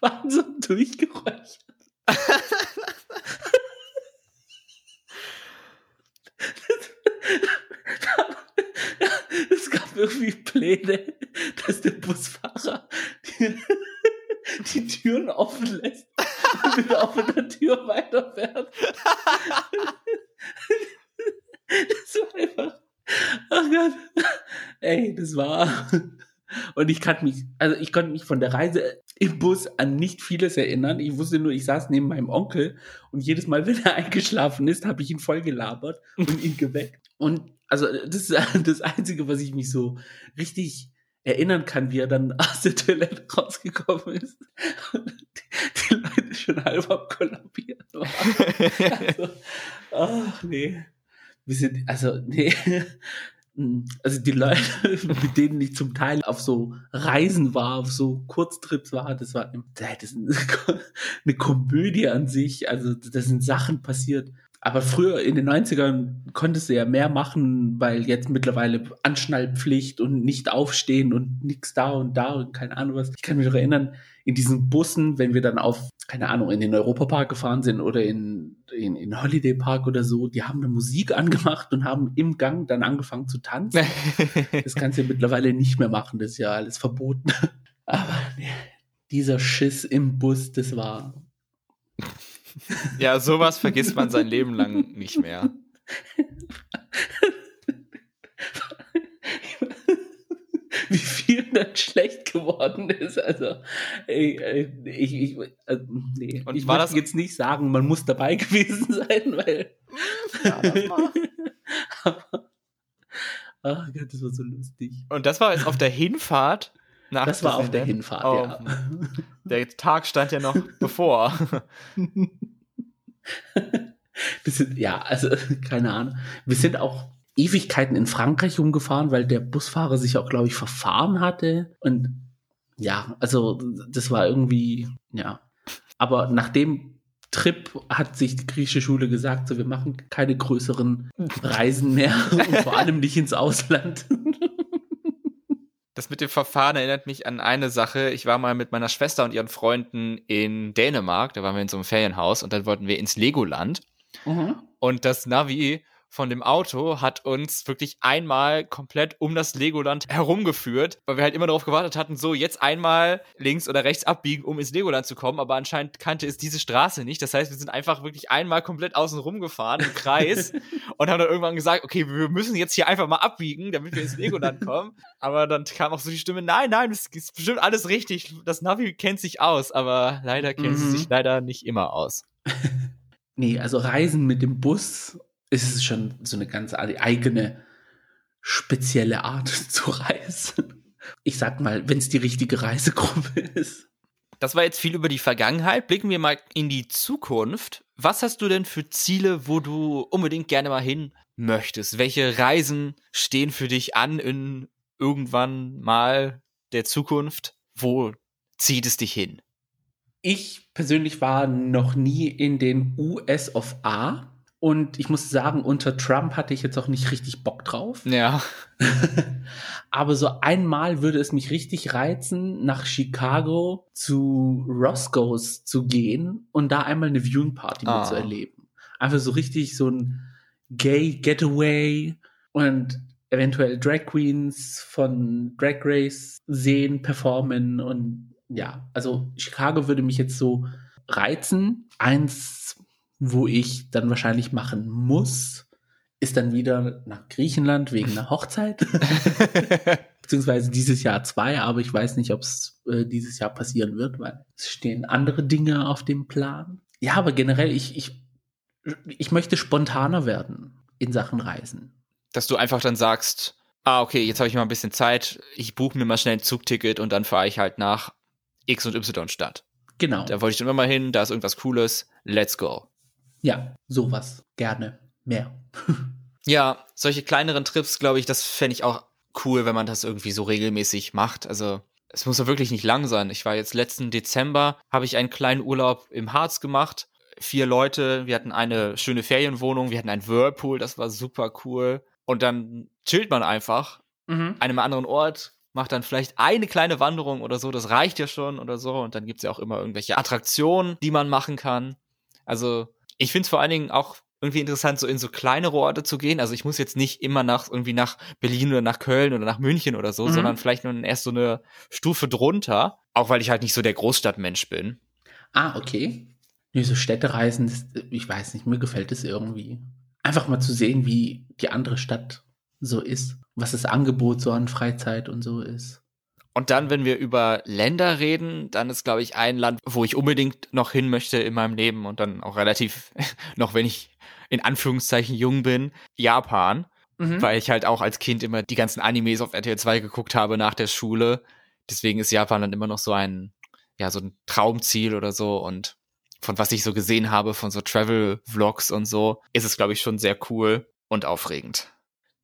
waren so durchgeräuchert. [laughs] Es gab irgendwie Pläne, dass der Busfahrer die, die Türen offen lässt und auf der Tür weiterfährt. Das war einfach. Ach Gott. Ey, das war. Und ich kann mich, also ich konnte mich von der Reise im Bus an nicht vieles erinnern. Ich wusste nur, ich saß neben meinem Onkel und jedes Mal, wenn er eingeschlafen ist, habe ich ihn voll gelabert und ihn geweckt. Und also das ist [laughs] das Einzige, was ich mich so richtig erinnern kann, wie er dann [laughs] aus der Toilette rausgekommen ist und die, Leute schon halb am Kollabieren waren. Also, ach nee. Wir sind, also, nee. [laughs] Also die Leute, mit denen ich zum Teil auf so Reisen war, auf so Kurztrips war, das war das ist eine Komödie an sich. Also da sind Sachen passiert. Aber früher in den 90ern konntest du ja mehr machen, weil jetzt mittlerweile Anschnallpflicht und nicht aufstehen und nichts da und da und keine Ahnung was. Ich kann mich noch erinnern, in diesen Bussen, wenn wir dann auf, keine Ahnung, in den Europapark gefahren sind oder in, in, in Holiday Park oder so, die haben eine Musik angemacht und haben im Gang dann angefangen zu tanzen. [laughs] das kannst du ja mittlerweile nicht mehr machen, das ist ja alles verboten. [laughs] Aber dieser Schiss im Bus, das war ja, sowas vergisst man sein Leben lang nicht mehr. Wie viel dann schlecht geworden ist. Also, ey, ey, ich, ich, äh, nee. Und ich war das- jetzt nicht sagen, man muss dabei [laughs] gewesen sein, weil. Ja, das war- [laughs] Aber, ach Gott, das war so lustig. Und das war jetzt auf der Hinfahrt nach Das war auf der? Hinfahrt, Oh, ja. [laughs] Der Tag stand ja noch [laughs] bevor. [laughs] Sind, ja, also keine Ahnung. Wir sind auch Ewigkeiten in Frankreich rumgefahren, weil der Busfahrer sich auch, glaube ich, verfahren hatte. Und ja, also das war irgendwie, ja. Aber nach dem Trip hat sich die griechische Schule gesagt, so wir machen keine größeren Reisen mehr und vor allem nicht ins Ausland. Das mit dem Verfahren erinnert mich an eine Sache. Ich war mal mit meiner Schwester und ihren Freunden in Dänemark. Da waren wir in so einem Ferienhaus und dann wollten wir ins Legoland. Und das Navi von dem Auto hat uns wirklich einmal komplett um das Legoland herumgeführt, weil wir halt immer darauf gewartet hatten, so jetzt einmal links oder rechts abbiegen, um ins Legoland zu kommen, aber anscheinend kannte es diese Straße nicht. Das heißt, wir sind einfach wirklich einmal komplett außen rum gefahren im Kreis [laughs] und haben dann irgendwann gesagt, okay, wir müssen jetzt hier einfach mal abbiegen, damit wir ins Legoland [laughs] kommen. Aber dann kam auch so die Stimme, nein, nein, das ist bestimmt alles richtig. Das Navi kennt sich aus, aber leider kennt sie Mhm. sich leider nicht immer aus. [laughs] Nee, also Reisen mit dem Bus ist schon so eine ganz eigene, spezielle Art [laughs] zu reisen. Ich sag mal, wenn es die richtige Reisegruppe ist. Das war jetzt viel über die Vergangenheit. Blicken wir mal in die Zukunft. Was hast du denn für Ziele, wo du unbedingt gerne mal hin möchtest? Welche Reisen stehen für dich an in irgendwann mal der Zukunft? Wo zieht es dich hin? Ich persönlich war noch nie in den US of A. Und ich muss sagen, unter Trump hatte ich jetzt auch nicht richtig Bock drauf. Ja. [laughs] Aber so einmal würde es mich richtig reizen, nach Chicago zu Roscoe's zu gehen und da einmal eine Viewing Party Ah. mitzuerleben. Einfach so richtig so ein Gay Getaway und eventuell Drag Queens von Drag Race sehen, performen und ja, also Chicago würde mich jetzt so reizen. Eins, wo ich dann wahrscheinlich machen muss, ist dann wieder nach Griechenland wegen einer Hochzeit. [laughs] Beziehungsweise dieses Jahr zwei, aber ich weiß nicht, ob es äh, dieses Jahr passieren wird, weil es stehen andere Dinge auf dem Plan. Ja, aber generell, ich, ich, ich möchte spontaner werden in Sachen Reisen. Dass du einfach dann sagst, ah, okay, jetzt habe ich mal ein bisschen Zeit, ich buche mir mal schnell ein Zugticket und dann fahre ich halt nach X und Y Stadt. Genau. Da wollte ich dann immer mal hin, da ist irgendwas Cooles, let's go. Ja, sowas. Gerne. Mehr. [laughs] Ja, solche kleineren Trips, glaube ich, das fände ich auch cool, wenn man das irgendwie so regelmäßig macht. Also es muss ja wirklich nicht lang sein. Ich war jetzt letzten Dezember, habe ich einen kleinen Urlaub im Harz gemacht. Vier Leute, wir hatten eine schöne Ferienwohnung, wir hatten einen Whirlpool, das war super cool. Und dann chillt man einfach Mhm. an einem anderen Ort, macht dann vielleicht eine kleine Wanderung oder so, das reicht ja schon oder so. Und dann gibt's ja auch immer irgendwelche Attraktionen, die man machen kann. Also ich finde es vor allen Dingen auch irgendwie interessant, so in so kleinere Orte zu gehen. Also ich muss jetzt nicht immer nach irgendwie nach Berlin oder nach Köln oder nach München oder so, Mhm. sondern vielleicht nur erst so eine Stufe drunter, auch weil ich halt nicht so der Großstadtmensch bin. Ah, okay. Nee, so Städtereisen, das, ich weiß nicht, mir gefällt es irgendwie. Einfach mal zu sehen, wie die andere Stadt so ist, was das Angebot so an Freizeit und so ist. Und dann, wenn wir über Länder reden, dann ist, glaube ich, ein Land, wo ich unbedingt noch hin möchte in meinem Leben und dann auch relativ, [laughs] noch wenn ich in Anführungszeichen jung bin, Japan. Mhm. Weil ich halt auch als Kind immer die ganzen Animes auf RTL 2 geguckt habe nach der Schule. Deswegen ist Japan dann immer noch so ein, ja, so ein Traumziel oder so. Und von was ich so gesehen habe, von so Travel-Vlogs und so, ist es, glaube ich, schon sehr cool und aufregend.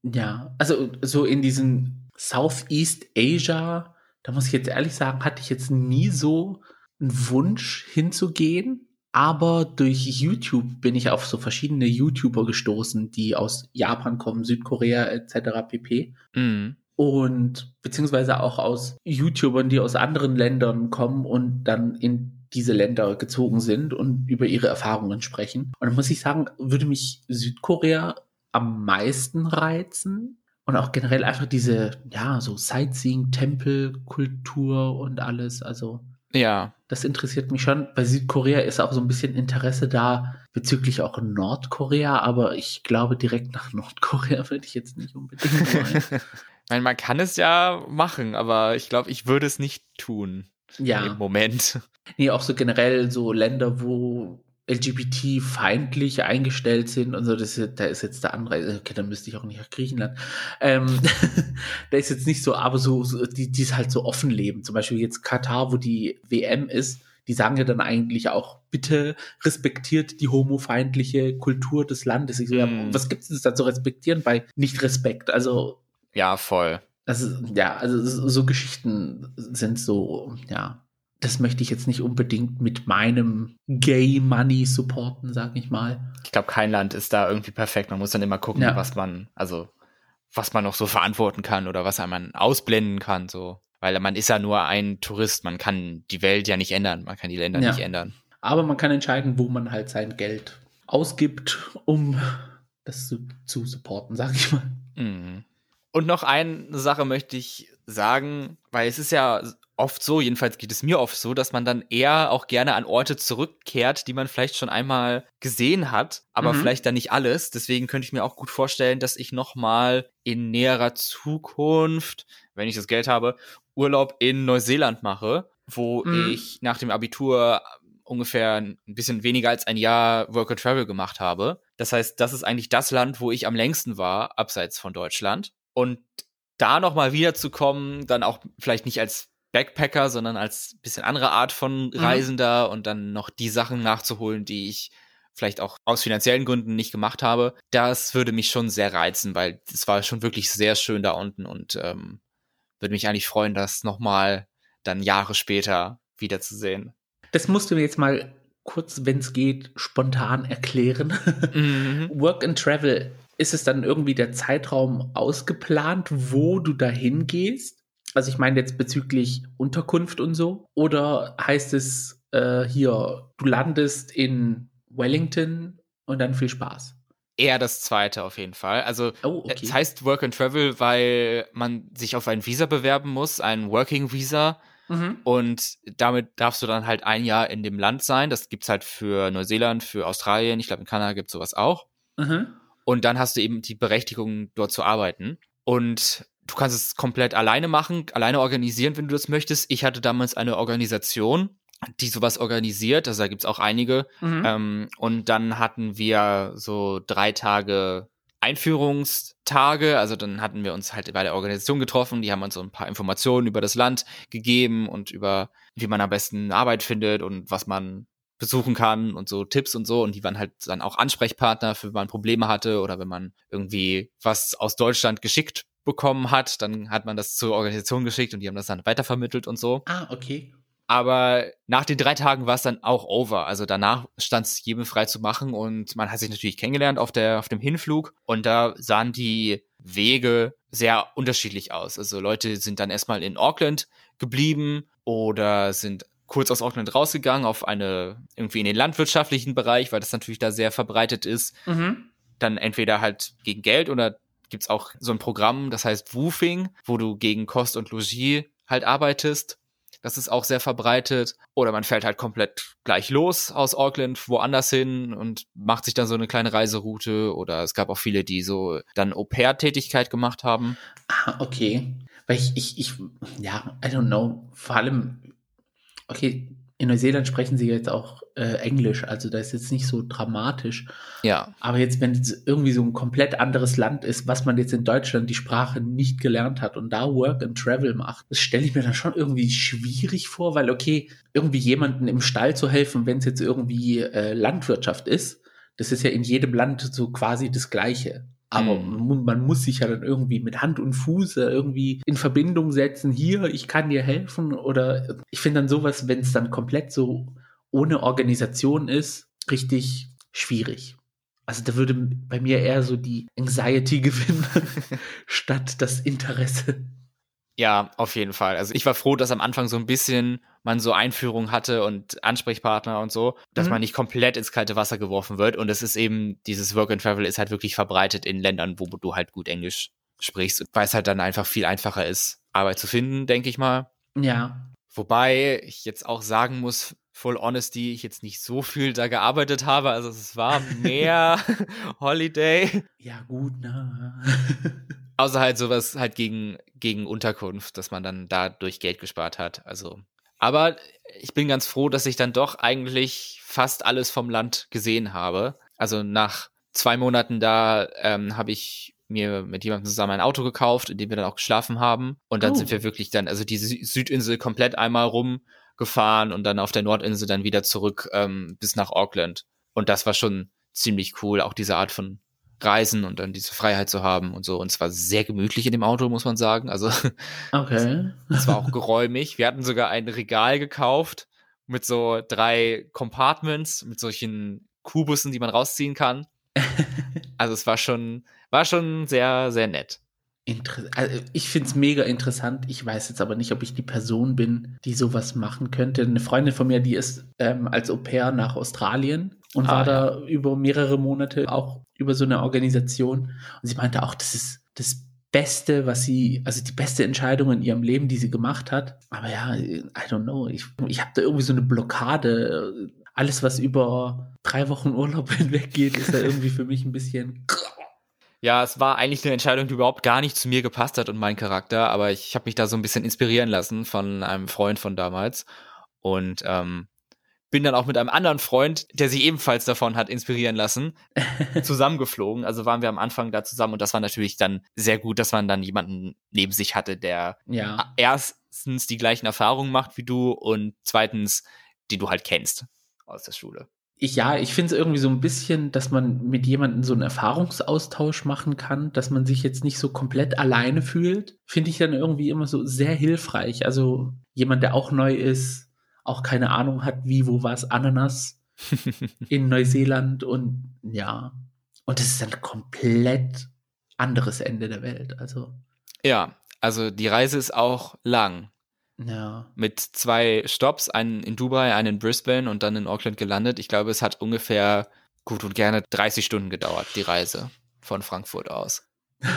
Ja, also so in diesen Southeast Asia, da muss ich jetzt ehrlich sagen, hatte ich jetzt nie so einen Wunsch hinzugehen. Aber durch YouTube bin ich auf so verschiedene YouTuber gestoßen, die aus Japan kommen, Südkorea etc. pp. Mhm. Und beziehungsweise auch aus YouTubern, die aus anderen Ländern kommen und dann in diese Länder gezogen sind und über ihre Erfahrungen sprechen. Und da muss ich sagen, würde mich Südkorea am meisten reizen. Und auch generell einfach diese, ja, so Sightseeing, Tempelkultur und alles. Also, Ja, das interessiert mich schon. Bei Südkorea ist auch so ein bisschen Interesse da bezüglich auch Nordkorea, aber ich glaube, direkt nach Nordkorea [laughs] würde ich jetzt nicht unbedingt wollen. [laughs] meine, man kann es ja machen, aber ich glaube, ich würde es nicht tun ja. im Moment. Nee, auch so generell so Länder, wo LGBT-feindlich eingestellt sind und so, das ist, da ist jetzt der Anreise, okay, dann müsste ich auch nicht nach Griechenland. Ähm, [laughs] da ist jetzt nicht so, aber so, so die, die es halt so offen leben. Zum Beispiel jetzt Katar, wo die WM ist, die sagen ja dann eigentlich auch, bitte respektiert die homofeindliche Kultur des Landes. Ich so, ja, Mm. was gibt es da zu respektieren bei Nicht-Respekt? Also, Ja, voll. das ist, ja, also so so Geschichten sind so, ja, das möchte ich jetzt nicht unbedingt mit meinem Gay Money supporten, sag ich mal. Ich glaube, kein Land ist da irgendwie perfekt. Man muss dann immer gucken, Ja. was man, also, was man noch so verantworten kann oder was man ausblenden kann, so. Weil man ist ja nur ein Tourist. Man kann die Welt ja nicht ändern. Man kann die Länder Ja. nicht ändern. Aber man kann entscheiden, wo man halt sein Geld ausgibt, um das zu, zu supporten, sag ich mal. Mhm. Und noch eine Sache möchte ich sagen, weil es ist ja oft so, jedenfalls geht es mir oft so, dass man dann eher auch gerne an Orte zurückkehrt, die man vielleicht schon einmal gesehen hat, aber Mhm. vielleicht dann nicht alles. Deswegen könnte ich mir auch gut vorstellen, dass ich noch mal in näherer Zukunft, wenn ich das Geld habe, Urlaub in Neuseeland mache, wo Mhm. ich nach dem Abitur ungefähr ein bisschen weniger als ein Jahr Work and Travel gemacht habe. Das heißt, das ist eigentlich das Land, wo ich am längsten war, abseits von Deutschland. Und da nochmal wiederzukommen, dann auch vielleicht nicht als Backpacker, sondern als bisschen andere Art von Reisender und dann noch die Sachen nachzuholen, die ich vielleicht auch aus finanziellen Gründen nicht gemacht habe, das würde mich schon sehr reizen, weil es war schon wirklich sehr schön da unten und ähm, würde mich eigentlich freuen, das nochmal dann Jahre später wiederzusehen. Das musst du mir jetzt mal kurz, wenn es geht, spontan erklären. Mhm. [laughs] Work and Travel, ist es dann irgendwie der Zeitraum ausgeplant, wo du dahin gehst? Also ich meine jetzt bezüglich Unterkunft und so. Oder heißt es äh, hier, du landest in Wellington und dann viel Spaß? Eher das zweite auf jeden Fall. Also oh, okay. es heißt Work and Travel, weil man sich auf ein Visa bewerben muss, ein Working Visa. Mhm. Und damit darfst du dann halt ein Jahr in dem Land sein. Das gibt's halt für Neuseeland, für Australien, ich glaube in Kanada gibt's sowas auch. Mhm. Und dann hast du eben die Berechtigung, dort zu arbeiten. Und du kannst es komplett alleine machen, alleine organisieren, wenn du das möchtest. Ich hatte damals eine Organisation, die sowas organisiert. Also da gibt's auch einige. Mhm. Ähm, und dann hatten wir so drei Tage Einführungstage. Also dann hatten wir uns halt bei der Organisation getroffen. Die haben uns so ein paar Informationen über das Land gegeben und über, wie man am besten Arbeit findet und was man besuchen kann und so Tipps und so. Und die waren halt dann auch Ansprechpartner, für wenn man Probleme hatte oder wenn man irgendwie was aus Deutschland geschickt bekommen hat, dann hat man das zur Organisation geschickt und die haben das dann weitervermittelt und so. Ah, okay. Aber nach den drei Tagen war es dann auch over. Also danach stand es jedem frei zu machen und man hat sich natürlich kennengelernt auf der, auf dem Hinflug und da sahen die Wege sehr unterschiedlich aus. Also Leute sind dann erstmal in Auckland geblieben oder sind kurz aus Auckland rausgegangen auf eine, irgendwie in den landwirtschaftlichen Bereich, weil das natürlich da sehr verbreitet ist. Mhm. Dann entweder halt gegen Geld oder gibt's auch so ein Programm, das heißt Woofing, wo du gegen Kost und Logis halt arbeitest. Das ist auch sehr verbreitet. Oder man fährt halt komplett gleich los aus Auckland woanders hin und macht sich dann so eine kleine Reiseroute. Oder es gab auch viele, die so dann Au-pair-Tätigkeit gemacht haben. Ah, okay. Weil ich, ich, ich, ja, I don't know. Vor allem, okay, in Neuseeland sprechen sie jetzt auch äh, Englisch, also da ist jetzt nicht so dramatisch. Ja. Aber jetzt, wenn es irgendwie so ein komplett anderes Land ist, was man jetzt in Deutschland die Sprache nicht gelernt hat und da Work and Travel macht, das stelle ich mir dann schon irgendwie schwierig vor, weil okay, irgendwie jemanden im Stall zu helfen, wenn es jetzt irgendwie äh, Landwirtschaft ist, das ist ja in jedem Land so quasi das Gleiche. Aber mhm. man muss sich ja dann irgendwie mit Hand und Fuß irgendwie in Verbindung setzen. Hier, ich kann dir helfen. Oder ich finde dann sowas, wenn es dann komplett so ohne Organisation ist, richtig schwierig. Also da würde bei mir eher so die Anxiety [laughs] gewinnen, [laughs] statt das Interesse. Ja, auf jeden Fall. Also ich war froh, dass am Anfang so ein bisschen man so Einführung hatte und Ansprechpartner und so, dass mhm. man nicht komplett ins kalte Wasser geworfen wird. Und es ist eben, dieses Work and Travel ist halt wirklich verbreitet in Ländern, wo du halt gut Englisch sprichst, weil es halt dann einfach viel einfacher ist, Arbeit zu finden, denke ich mal. Ja. Wobei ich jetzt auch sagen muss, full honesty, ich jetzt nicht so viel da gearbeitet habe. Also es war [laughs] mehr [laughs] Holiday. Ja, gut, na. Außer halt sowas halt gegen, gegen Unterkunft, dass man dann dadurch Geld gespart hat. Also, aber ich bin ganz froh, dass ich dann doch eigentlich fast alles vom Land gesehen habe. Also nach zwei Monaten da ähm, habe ich mir mit jemandem zusammen ein Auto gekauft, in dem wir dann auch geschlafen haben. Und dann oh. sind wir wirklich dann, also diese Südinsel komplett einmal rumgefahren und dann auf der Nordinsel dann wieder zurück ähm, bis nach Auckland. Und das war schon ziemlich cool, auch diese Art von reisen und dann diese Freiheit zu haben und so. Und es war sehr gemütlich in dem Auto, muss man sagen. Also [laughs] okay. es war auch [laughs] geräumig. Wir hatten sogar ein Regal gekauft mit so drei Compartments, mit solchen Kubussen, die man rausziehen kann. [laughs] Also es war schon, war schon sehr, sehr nett. Inter also ich finde es mega interessant. Ich weiß jetzt aber nicht, ob ich die Person bin, die sowas machen könnte. Eine Freundin von mir, die ist ähm, als Au pair nach Australien und ah, war ja. da über mehrere Monate auch über so eine Organisation. Und sie meinte auch, das ist das Beste, was sie, also die beste Entscheidung in ihrem Leben, die sie gemacht hat. Aber ja, I don't know. Ich, ich habe da irgendwie so eine Blockade. Alles, was über drei Wochen Urlaub [laughs] hinweg geht, ist da irgendwie für mich ein bisschen. [laughs] Ja, es war eigentlich eine Entscheidung, die überhaupt gar nicht zu mir gepasst hat und meinen Charakter, aber ich habe mich da so ein bisschen inspirieren lassen von einem Freund von damals. Und ähm, bin dann auch mit einem anderen Freund, der sich ebenfalls davon hat inspirieren lassen, [laughs] zusammengeflogen. Also waren wir am Anfang da zusammen und das war natürlich dann sehr gut, dass man dann jemanden neben sich hatte, der ja. erstens die gleichen Erfahrungen macht wie du und zweitens, die du halt kennst aus der Schule. Ich, ja, ich finde es irgendwie so ein bisschen, dass man mit jemandem so einen Erfahrungsaustausch machen kann, dass man sich jetzt nicht so komplett alleine fühlt, finde ich dann irgendwie immer so sehr hilfreich. Also jemand, der auch neu ist, auch keine Ahnung hat, wie, wo, was, Ananas, [laughs] in Neuseeland und ja. Und es ist ein komplett anderes Ende der Welt. Also. Ja, also die Reise ist auch lang. Ja. Mit zwei Stops, einen in Dubai, einen in Brisbane und dann in Auckland gelandet. Ich glaube, es hat ungefähr gut und gerne 30 Stunden gedauert, die Reise von Frankfurt aus. [laughs]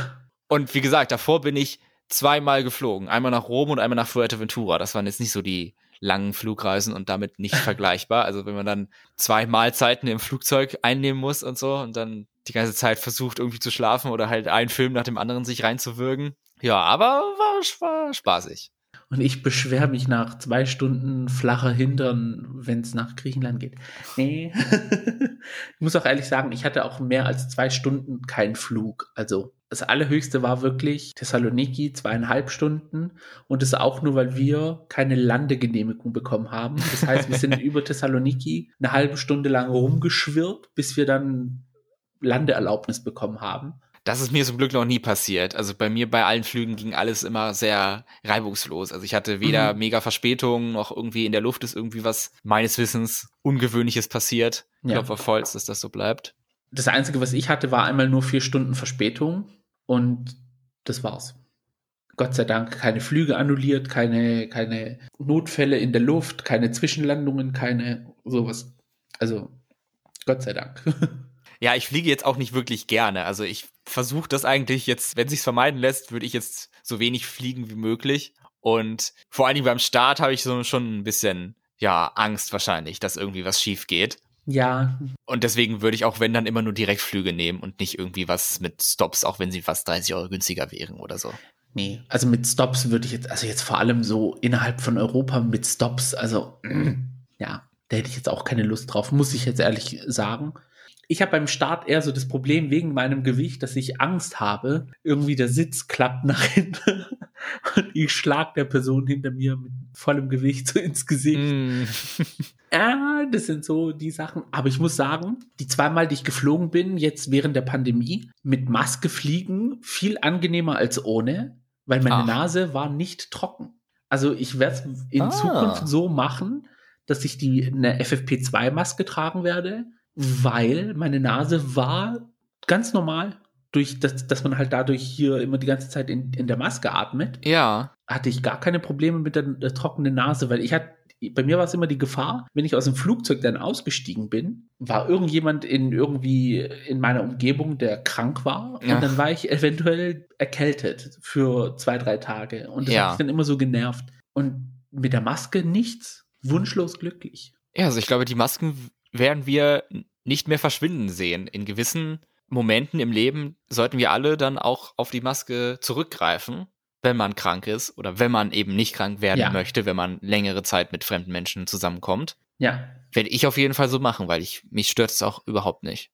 Und wie gesagt, davor bin ich zweimal geflogen. Einmal nach Rom und einmal nach Fuerteventura. Das waren jetzt nicht so die langen Flugreisen und damit nicht [laughs] vergleichbar. Also wenn man dann zwei Mahlzeiten im Flugzeug einnehmen muss und so und dann die ganze Zeit versucht irgendwie zu schlafen oder halt einen Film nach dem anderen sich reinzuwürgen. Ja, aber war, war spaßig. Und ich beschwere mich nach zwei Stunden flacher Hintern, wenn es nach Griechenland geht. Nee. [laughs] ich muss auch ehrlich sagen, ich hatte auch mehr als zwei Stunden keinen Flug. Also das Allerhöchste war wirklich Thessaloniki, zweieinhalb Stunden. Und das auch nur, weil wir keine Landegenehmigung bekommen haben. Das heißt, wir sind [laughs] über Thessaloniki eine halbe Stunde lang rumgeschwirrt, bis wir dann Landeerlaubnis bekommen haben. Das ist mir zum Glück noch nie passiert. Also bei mir bei allen Flügen ging alles immer sehr reibungslos. Also ich hatte weder mhm. mega Verspätungen noch irgendwie in der Luft ist irgendwie was meines Wissens Ungewöhnliches passiert. Ja. Ich glaube auf Holz, dass das so bleibt. Das Einzige, was ich hatte, war einmal nur vier Stunden Verspätung und das war's. Gott sei Dank keine Flüge annulliert, keine, keine Notfälle in der Luft, keine Zwischenlandungen, keine sowas. Also Gott sei Dank. [laughs] Ja, ich fliege jetzt auch nicht wirklich gerne. Also ich versuche das eigentlich jetzt, wenn sich's vermeiden lässt, würde ich jetzt so wenig fliegen wie möglich. Und vor allen Dingen beim Start habe ich so schon ein bisschen, ja, Angst wahrscheinlich, dass irgendwie was schief geht. Ja. Und deswegen würde ich auch, wenn dann immer nur Direktflüge nehmen und nicht irgendwie was mit Stops, auch wenn sie fast 30 Euro günstiger wären oder so. Nee, also mit Stops würde ich jetzt, also jetzt vor allem so innerhalb von Europa mit Stops, also [clears throat] ja, da hätte ich jetzt auch keine Lust drauf, muss ich jetzt ehrlich sagen ich habe beim Start eher so das Problem wegen meinem Gewicht, dass ich Angst habe, irgendwie der Sitz klappt [laughs] nach hinten und ich schlag der Person hinter mir mit vollem Gewicht so ins Gesicht. Mm. ja, das sind so die Sachen. Aber ich muss sagen, die zweimal, die ich geflogen bin, jetzt während der Pandemie, mit Maske fliegen, viel angenehmer als ohne, weil meine Ach. Nase war nicht trocken. Also ich werde es in ah. Zukunft so machen, dass ich die eine FFP2-Maske tragen werde weil meine Nase war ganz normal, durch das, dass man halt dadurch hier immer die ganze Zeit in, in der Maske atmet. Ja. Hatte ich gar keine Probleme mit der, der trockenen Nase, weil ich hatte bei mir war es immer die Gefahr, wenn ich aus dem Flugzeug dann ausgestiegen bin, war irgendjemand in irgendwie in meiner Umgebung, der krank war ja. und dann war ich eventuell erkältet für zwei, drei Tage und das ja. hat mich dann immer so genervt. Und mit der Maske nichts, wunschlos glücklich. Ja, also ich glaube, die Masken werden wir nicht mehr verschwinden sehen. In gewissen Momenten im Leben sollten wir alle dann auch auf die Maske zurückgreifen, wenn man krank ist oder wenn man eben nicht krank werden ja. möchte, wenn man längere Zeit mit fremden Menschen zusammenkommt. Ja. Werde ich auf jeden Fall so machen, weil ich mich stört es auch überhaupt nicht.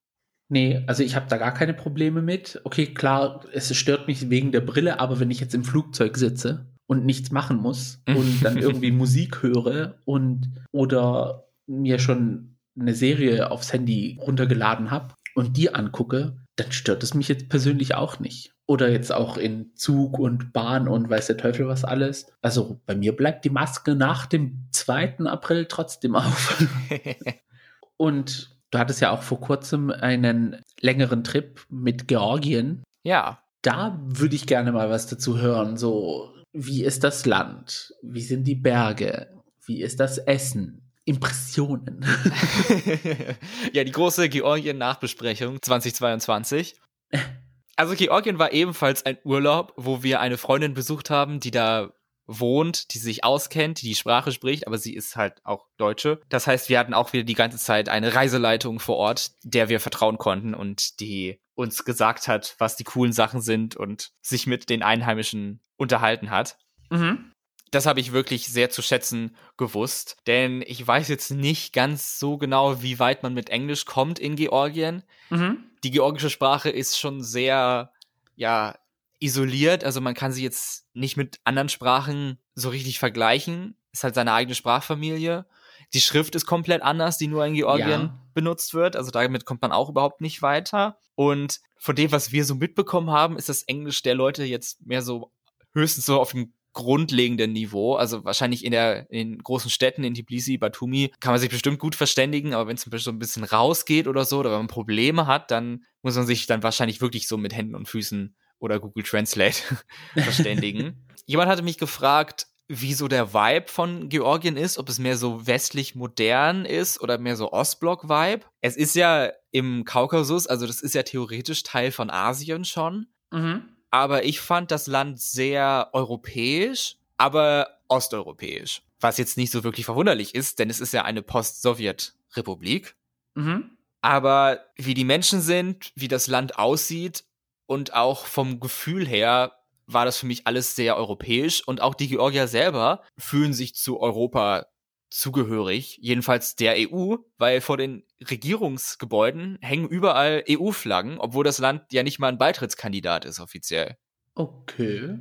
Nee, also ich habe da gar keine Probleme mit. Okay, klar, es stört mich wegen der Brille, aber wenn ich jetzt im Flugzeug sitze und nichts machen muss [laughs] und dann irgendwie Musik höre und oder mir schon eine Serie aufs Handy runtergeladen habe und die angucke, dann stört es mich jetzt persönlich auch nicht. Oder jetzt auch in Zug und Bahn und weiß der Teufel was alles. Also bei mir bleibt die Maske nach dem 2. April trotzdem auf. [laughs] und du hattest ja auch vor kurzem einen längeren Trip mit Georgien. Ja. Da würde ich gerne mal was dazu hören. So, wie ist das Land? Wie sind die Berge? Wie ist das Essen? Impressionen. [laughs] ja, die große Georgien-Nachbesprechung 2022. Also Georgien war ebenfalls ein Urlaub, wo wir eine Freundin besucht haben, die da wohnt, die sich auskennt, die die Sprache spricht, aber sie ist halt auch Deutsche. Das heißt, wir hatten auch wieder die ganze Zeit eine Reiseleitung vor Ort, der wir vertrauen konnten und die uns gesagt hat, was die coolen Sachen sind und sich mit den Einheimischen unterhalten hat. Mhm das habe ich wirklich sehr zu schätzen gewusst, denn ich weiß jetzt nicht ganz so genau, wie weit man mit Englisch kommt in Georgien. Mhm. Die georgische Sprache ist schon sehr, ja, isoliert, also man kann sie jetzt nicht mit anderen Sprachen so richtig vergleichen. Ist halt seine eigene Sprachfamilie. Die Schrift ist komplett anders, die nur in Georgien ja. benutzt wird. Also damit kommt man auch überhaupt nicht weiter. Und von dem, was wir so mitbekommen haben, ist das Englisch der Leute jetzt mehr so höchstens so auf dem grundlegenden Niveau. Also wahrscheinlich in der in den großen Städten, in Tbilisi, Batumi, kann man sich bestimmt gut verständigen, aber wenn es zum Beispiel so ein bisschen rausgeht oder so, oder wenn man Probleme hat, dann muss man sich dann wahrscheinlich wirklich so mit Händen und Füßen oder Google Translate [laughs] verständigen. [laughs] Jemand hatte mich gefragt, wie so der Vibe von Georgien ist, ob es mehr so westlich modern ist oder mehr so Ostblock-Vibe. Es ist ja im Kaukasus, also das ist ja theoretisch Teil von Asien schon. Mhm. Aber ich fand das Land sehr europäisch, aber osteuropäisch. Was jetzt nicht so wirklich verwunderlich ist, denn es ist ja eine Post-Sowjet-Republik. Mhm. Aber wie die Menschen sind, wie das Land aussieht und auch vom Gefühl her war das für mich alles sehr europäisch und auch die Georgier selber fühlen sich zu Europa zugehörig, jedenfalls der EU, weil vor den Regierungsgebäuden hängen überall EU-Flaggen, obwohl das Land ja nicht mal ein Beitrittskandidat ist offiziell. Okay.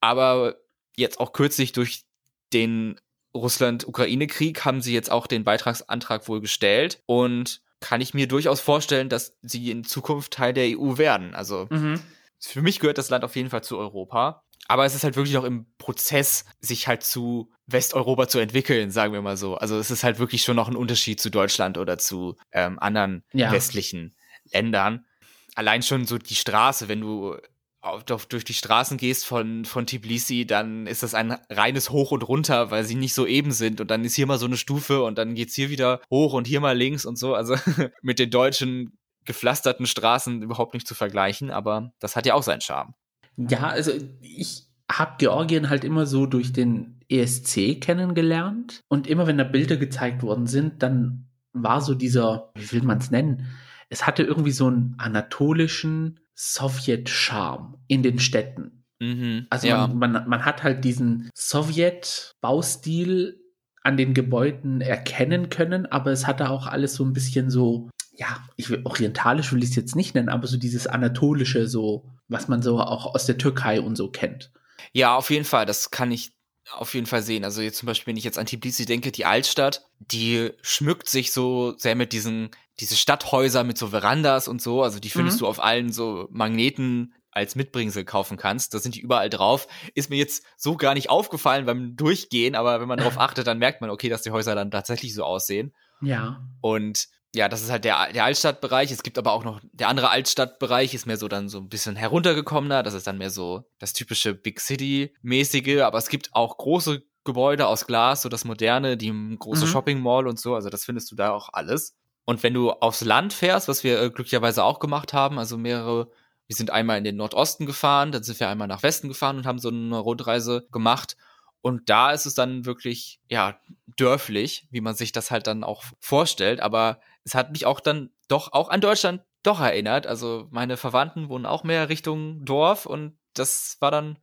Aber jetzt auch kürzlich durch den Russland-Ukraine-Krieg haben sie jetzt auch den Beitragsantrag wohl gestellt und kann ich mir durchaus vorstellen, dass sie in Zukunft Teil der EU werden. Also mhm. Für mich gehört das Land auf jeden Fall zu Europa. Aber es ist halt wirklich noch im Prozess, sich halt zu Westeuropa zu entwickeln, sagen wir mal so. Also es ist halt wirklich schon noch ein Unterschied zu Deutschland oder zu ähm, anderen ja. westlichen Ländern. Allein schon so die Straße, wenn du auf, durch die Straßen gehst von, von Tbilisi, dann ist das ein reines Hoch und Runter, weil sie nicht so eben sind. Und dann ist hier mal so eine Stufe und dann geht's hier wieder hoch und hier mal links und so. Also [laughs] mit den deutschen gepflasterten Straßen überhaupt nicht zu vergleichen, aber das hat ja auch seinen Charme. Ja, also ich habe Georgien halt immer so durch den ESC kennengelernt und immer wenn da Bilder gezeigt worden sind, dann war so dieser, wie will man es nennen? Es hatte irgendwie so einen anatolischen Sowjet-Charme in den Städten. Mhm, also ja. man, man, man hat halt diesen Sowjet-Baustil an den Gebäuden erkennen können, aber es hatte auch alles so ein bisschen so ja, ich will, orientalisch will ich es jetzt nicht nennen, aber so dieses anatolische, so, was man so auch aus der Türkei und so kennt. Ja, auf jeden Fall, das kann ich auf jeden Fall sehen. Also jetzt zum Beispiel, wenn ich jetzt an Tbilisi denke, die Altstadt, die schmückt sich so sehr mit diesen, diese Stadthäuser mit so Verandas und so. Also die findest mhm. du auf allen so Magneten als Mitbringsel kaufen kannst. Da sind die überall drauf. Ist mir jetzt so gar nicht aufgefallen beim Durchgehen, aber wenn man darauf [laughs] achtet, dann merkt man, okay, dass die Häuser dann tatsächlich so aussehen. Ja. Und ja, das ist halt der, der Altstadtbereich. Es gibt aber auch noch, der andere Altstadtbereich ist mehr so dann so ein bisschen heruntergekommener. Das ist dann mehr so das typische Big City-mäßige. Aber es gibt auch große Gebäude aus Glas, so das moderne, die große mhm. Shopping Mall und so. Also das findest du da auch alles. Und wenn du aufs Land fährst, was wir äh, glücklicherweise auch gemacht haben, also mehrere, wir sind einmal in den Nordosten gefahren, dann sind wir einmal nach Westen gefahren und haben so eine Rundreise gemacht. Und da ist es dann wirklich, ja, dörflich, wie man sich das halt dann auch vorstellt. Aber es hat mich auch dann doch auch an Deutschland doch erinnert. Also meine Verwandten wohnen auch mehr Richtung Dorf und das war dann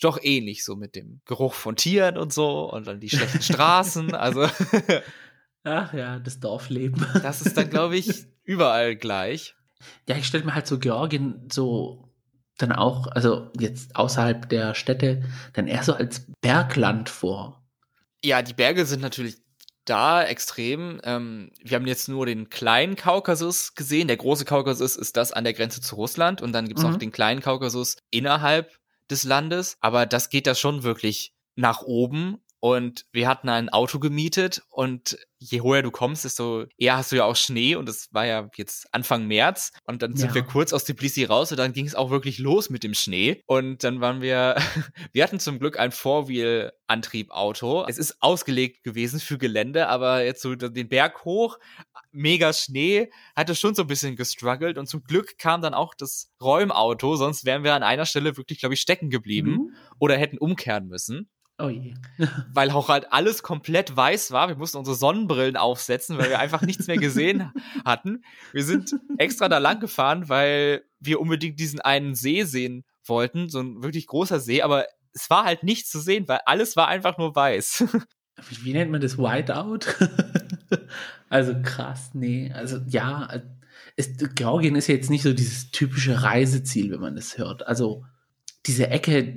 doch ähnlich so mit dem Geruch von Tieren und so und dann die schlechten [laughs] Straßen. Also [laughs] ach ja, das Dorfleben. [laughs] das ist dann glaube ich überall gleich. Ja, ich stelle mir halt so Georgien so dann auch, also jetzt außerhalb der Städte, dann eher so als Bergland vor. Ja, die Berge sind natürlich da extrem. Ähm, wir haben jetzt nur den kleinen Kaukasus gesehen. Der große Kaukasus ist das an der Grenze zu Russland und dann gibt's mhm. noch den kleinen Kaukasus innerhalb des Landes. Aber das geht da schon wirklich nach oben und wir hatten ein Auto gemietet und je höher du kommst, desto eher hast du ja auch Schnee und es war ja jetzt Anfang März und dann sind ja. wir kurz aus Tbilisi raus und dann ging es auch wirklich los mit dem Schnee und dann waren wir, [laughs] wir hatten zum Glück ein Four-Wheel-Antrieb-Auto. Es ist ausgelegt gewesen für Gelände, aber jetzt so den Berg hoch, mega Schnee, hatte schon so ein bisschen gestruggelt und zum Glück kam dann auch das Räumauto, sonst wären wir an einer Stelle wirklich, glaube ich, stecken geblieben mhm. oder hätten umkehren müssen. Oh je. [laughs] weil auch halt alles komplett weiß war. Wir mussten unsere Sonnenbrillen aufsetzen, weil wir einfach nichts mehr gesehen [laughs] hatten. Wir sind extra da lang gefahren, weil wir unbedingt diesen einen See sehen wollten. So ein wirklich großer See, aber es war halt nichts zu sehen, weil alles war einfach nur weiß. [laughs] Wie, nennt man das? Whiteout? also krass, nee. Also ja, ist, Georgien ist ja jetzt nicht so dieses typische Reiseziel, wenn man das hört. Also diese Ecke,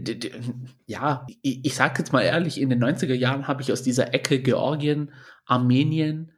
ja, ich, ich sage jetzt mal ehrlich, in den 90er Jahren habe ich aus dieser Ecke Georgien, Armenien,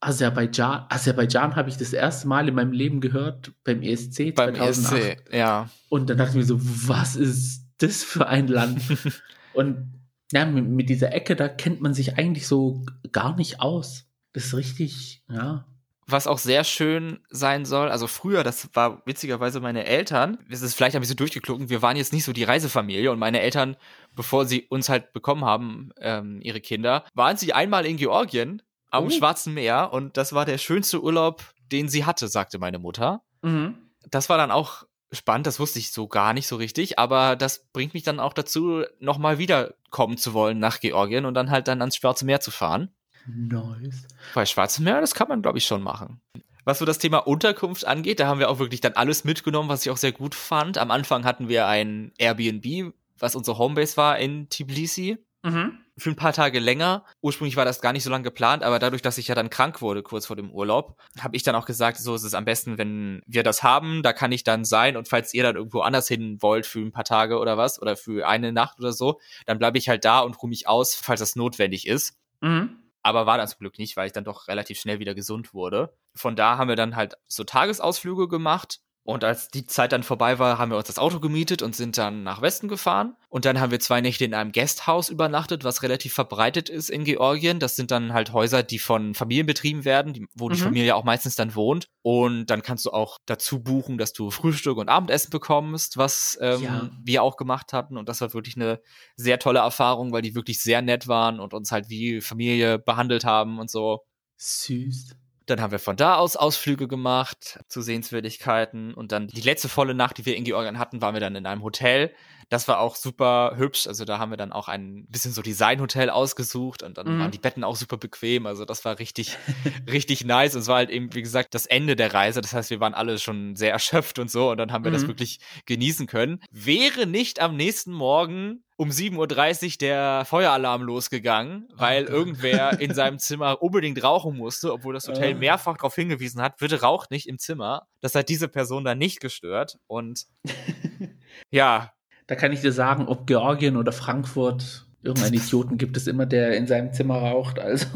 Aserbaidschan, Aserbaidschan habe ich das erste Mal in meinem Leben gehört beim ESC beim 2008. ESC, ja. Und dann dachte ich mir so, was ist das für ein Land? [laughs] Und ja, mit, mit dieser Ecke, da kennt man sich eigentlich so gar nicht aus. Das ist richtig, ja, was auch sehr schön sein soll. Also früher, das war witzigerweise meine Eltern, es ist vielleicht ein bisschen durchgeklogen, wir waren jetzt nicht so die Reisefamilie und meine Eltern, bevor sie uns halt bekommen haben, ähm, ihre Kinder, waren sie einmal in Georgien am oh. Schwarzen Meer und das war der schönste Urlaub, den sie hatte, sagte meine Mutter. Mhm. Das war dann auch spannend, das wusste ich so gar nicht so richtig, aber das bringt mich dann auch dazu, nochmal wiederkommen zu wollen nach Georgien und dann halt dann ans Schwarze Meer zu fahren. Nice. Bei Schwarzem Meer, das kann man, glaube ich, schon machen. Was so das Thema Unterkunft angeht, da haben wir auch wirklich dann alles mitgenommen, was ich auch sehr gut fand. Am Anfang hatten wir ein Airbnb, was unsere Homebase war in Tbilisi. Mhm. Für ein paar Tage länger. Ursprünglich war das gar nicht so lange geplant, aber dadurch, dass ich ja dann krank wurde kurz vor dem Urlaub, habe ich dann auch gesagt, so ist es am besten, wenn wir das haben, da kann ich dann sein und falls ihr dann irgendwo anders hin wollt für ein paar Tage oder was oder für eine Nacht oder so, dann bleibe ich halt da und ruhe mich aus, falls das notwendig ist. Mhm aber war das Glück nicht, weil ich dann doch relativ schnell wieder gesund wurde. Von da haben wir dann halt so Tagesausflüge gemacht und als die Zeit dann vorbei war, haben wir uns das Auto gemietet und sind dann nach Westen gefahren. Und dann haben wir zwei Nächte in einem Guesthouse übernachtet, was relativ verbreitet ist in Georgien. Das sind dann halt Häuser, die von Familien betrieben werden, die, wo mhm. die Familie auch meistens dann wohnt. Und dann kannst du auch dazu buchen, dass du Frühstück und Abendessen bekommst, was ähm, ja. wir auch gemacht hatten. Und das war wirklich eine sehr tolle Erfahrung, weil die wirklich sehr nett waren und uns halt wie Familie behandelt haben und so. Süß. Dann haben wir von da aus Ausflüge gemacht zu Sehenswürdigkeiten und dann die letzte volle Nacht, die wir in Georgien hatten, waren wir dann in einem Hotel. Das war auch super hübsch. Also da haben wir dann auch ein bisschen so Designhotel ausgesucht und dann mhm. waren die Betten auch super bequem. Also das war richtig, [laughs] richtig nice. Und es war halt eben, wie gesagt, das Ende der Reise. Das heißt, wir waren alle schon sehr erschöpft und so und dann haben wir mhm. das wirklich genießen können. Wäre nicht am nächsten Morgen um 7.30 Uhr der Feueralarm losgegangen, weil oh irgendwer in seinem Zimmer unbedingt rauchen musste, obwohl das Hotel oh. mehrfach darauf hingewiesen hat, bitte raucht nicht im Zimmer. Das hat diese Person dann nicht gestört. Und [laughs] ja. Da kann ich dir sagen, ob Georgien oder Frankfurt, irgendeinen [laughs] Idioten gibt es immer, der in seinem Zimmer raucht, also.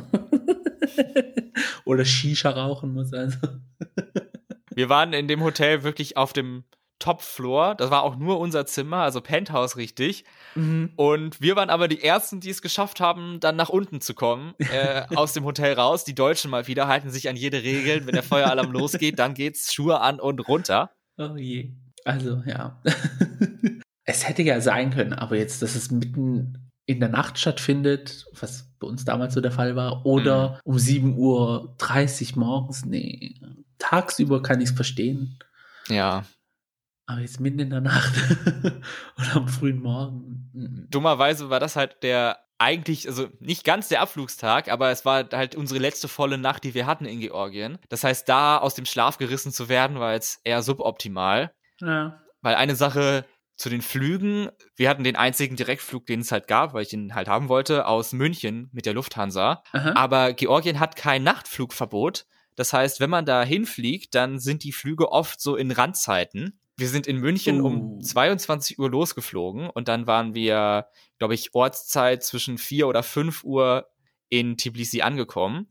[laughs] oder Shisha rauchen muss, also. Wir waren in dem Hotel wirklich auf dem Top-Floor. Das war auch nur unser Zimmer, also Penthouse richtig. Mhm. Und wir waren aber die Ersten, die es geschafft haben, dann nach unten zu kommen, [laughs] äh, aus dem Hotel raus. Die Deutschen mal wieder halten sich an jede Regel. Wenn der Feueralarm [laughs] losgeht, dann geht's Schuhe an und runter. Oh je. Also, ja. [laughs] es hätte ja sein können, aber jetzt, dass es mitten in der Nacht stattfindet, was bei uns damals so der Fall war, oder mhm. um 7.30 Uhr morgens, nee. Tagsüber kann ich es verstehen. Ja, aber jetzt mitten in der Nacht [laughs] oder am frühen Morgen. Dummerweise war das halt der eigentlich, also nicht ganz der Abflugstag, aber es war halt unsere letzte volle Nacht, die wir hatten in Georgien. Das heißt, da aus dem Schlaf gerissen zu werden, war jetzt eher suboptimal. Ja. Weil eine Sache zu den Flügen, wir hatten den einzigen Direktflug, den es halt gab, weil ich ihn halt haben wollte, aus München mit der Lufthansa. Aha. Aber Georgien hat kein Nachtflugverbot. Das heißt, wenn man da hinfliegt, dann sind die Flüge oft so in Randzeiten. Wir sind in München uh. um 22 Uhr losgeflogen und dann waren wir, glaube ich, Ortszeit zwischen 4 oder 5 Uhr in Tbilisi angekommen.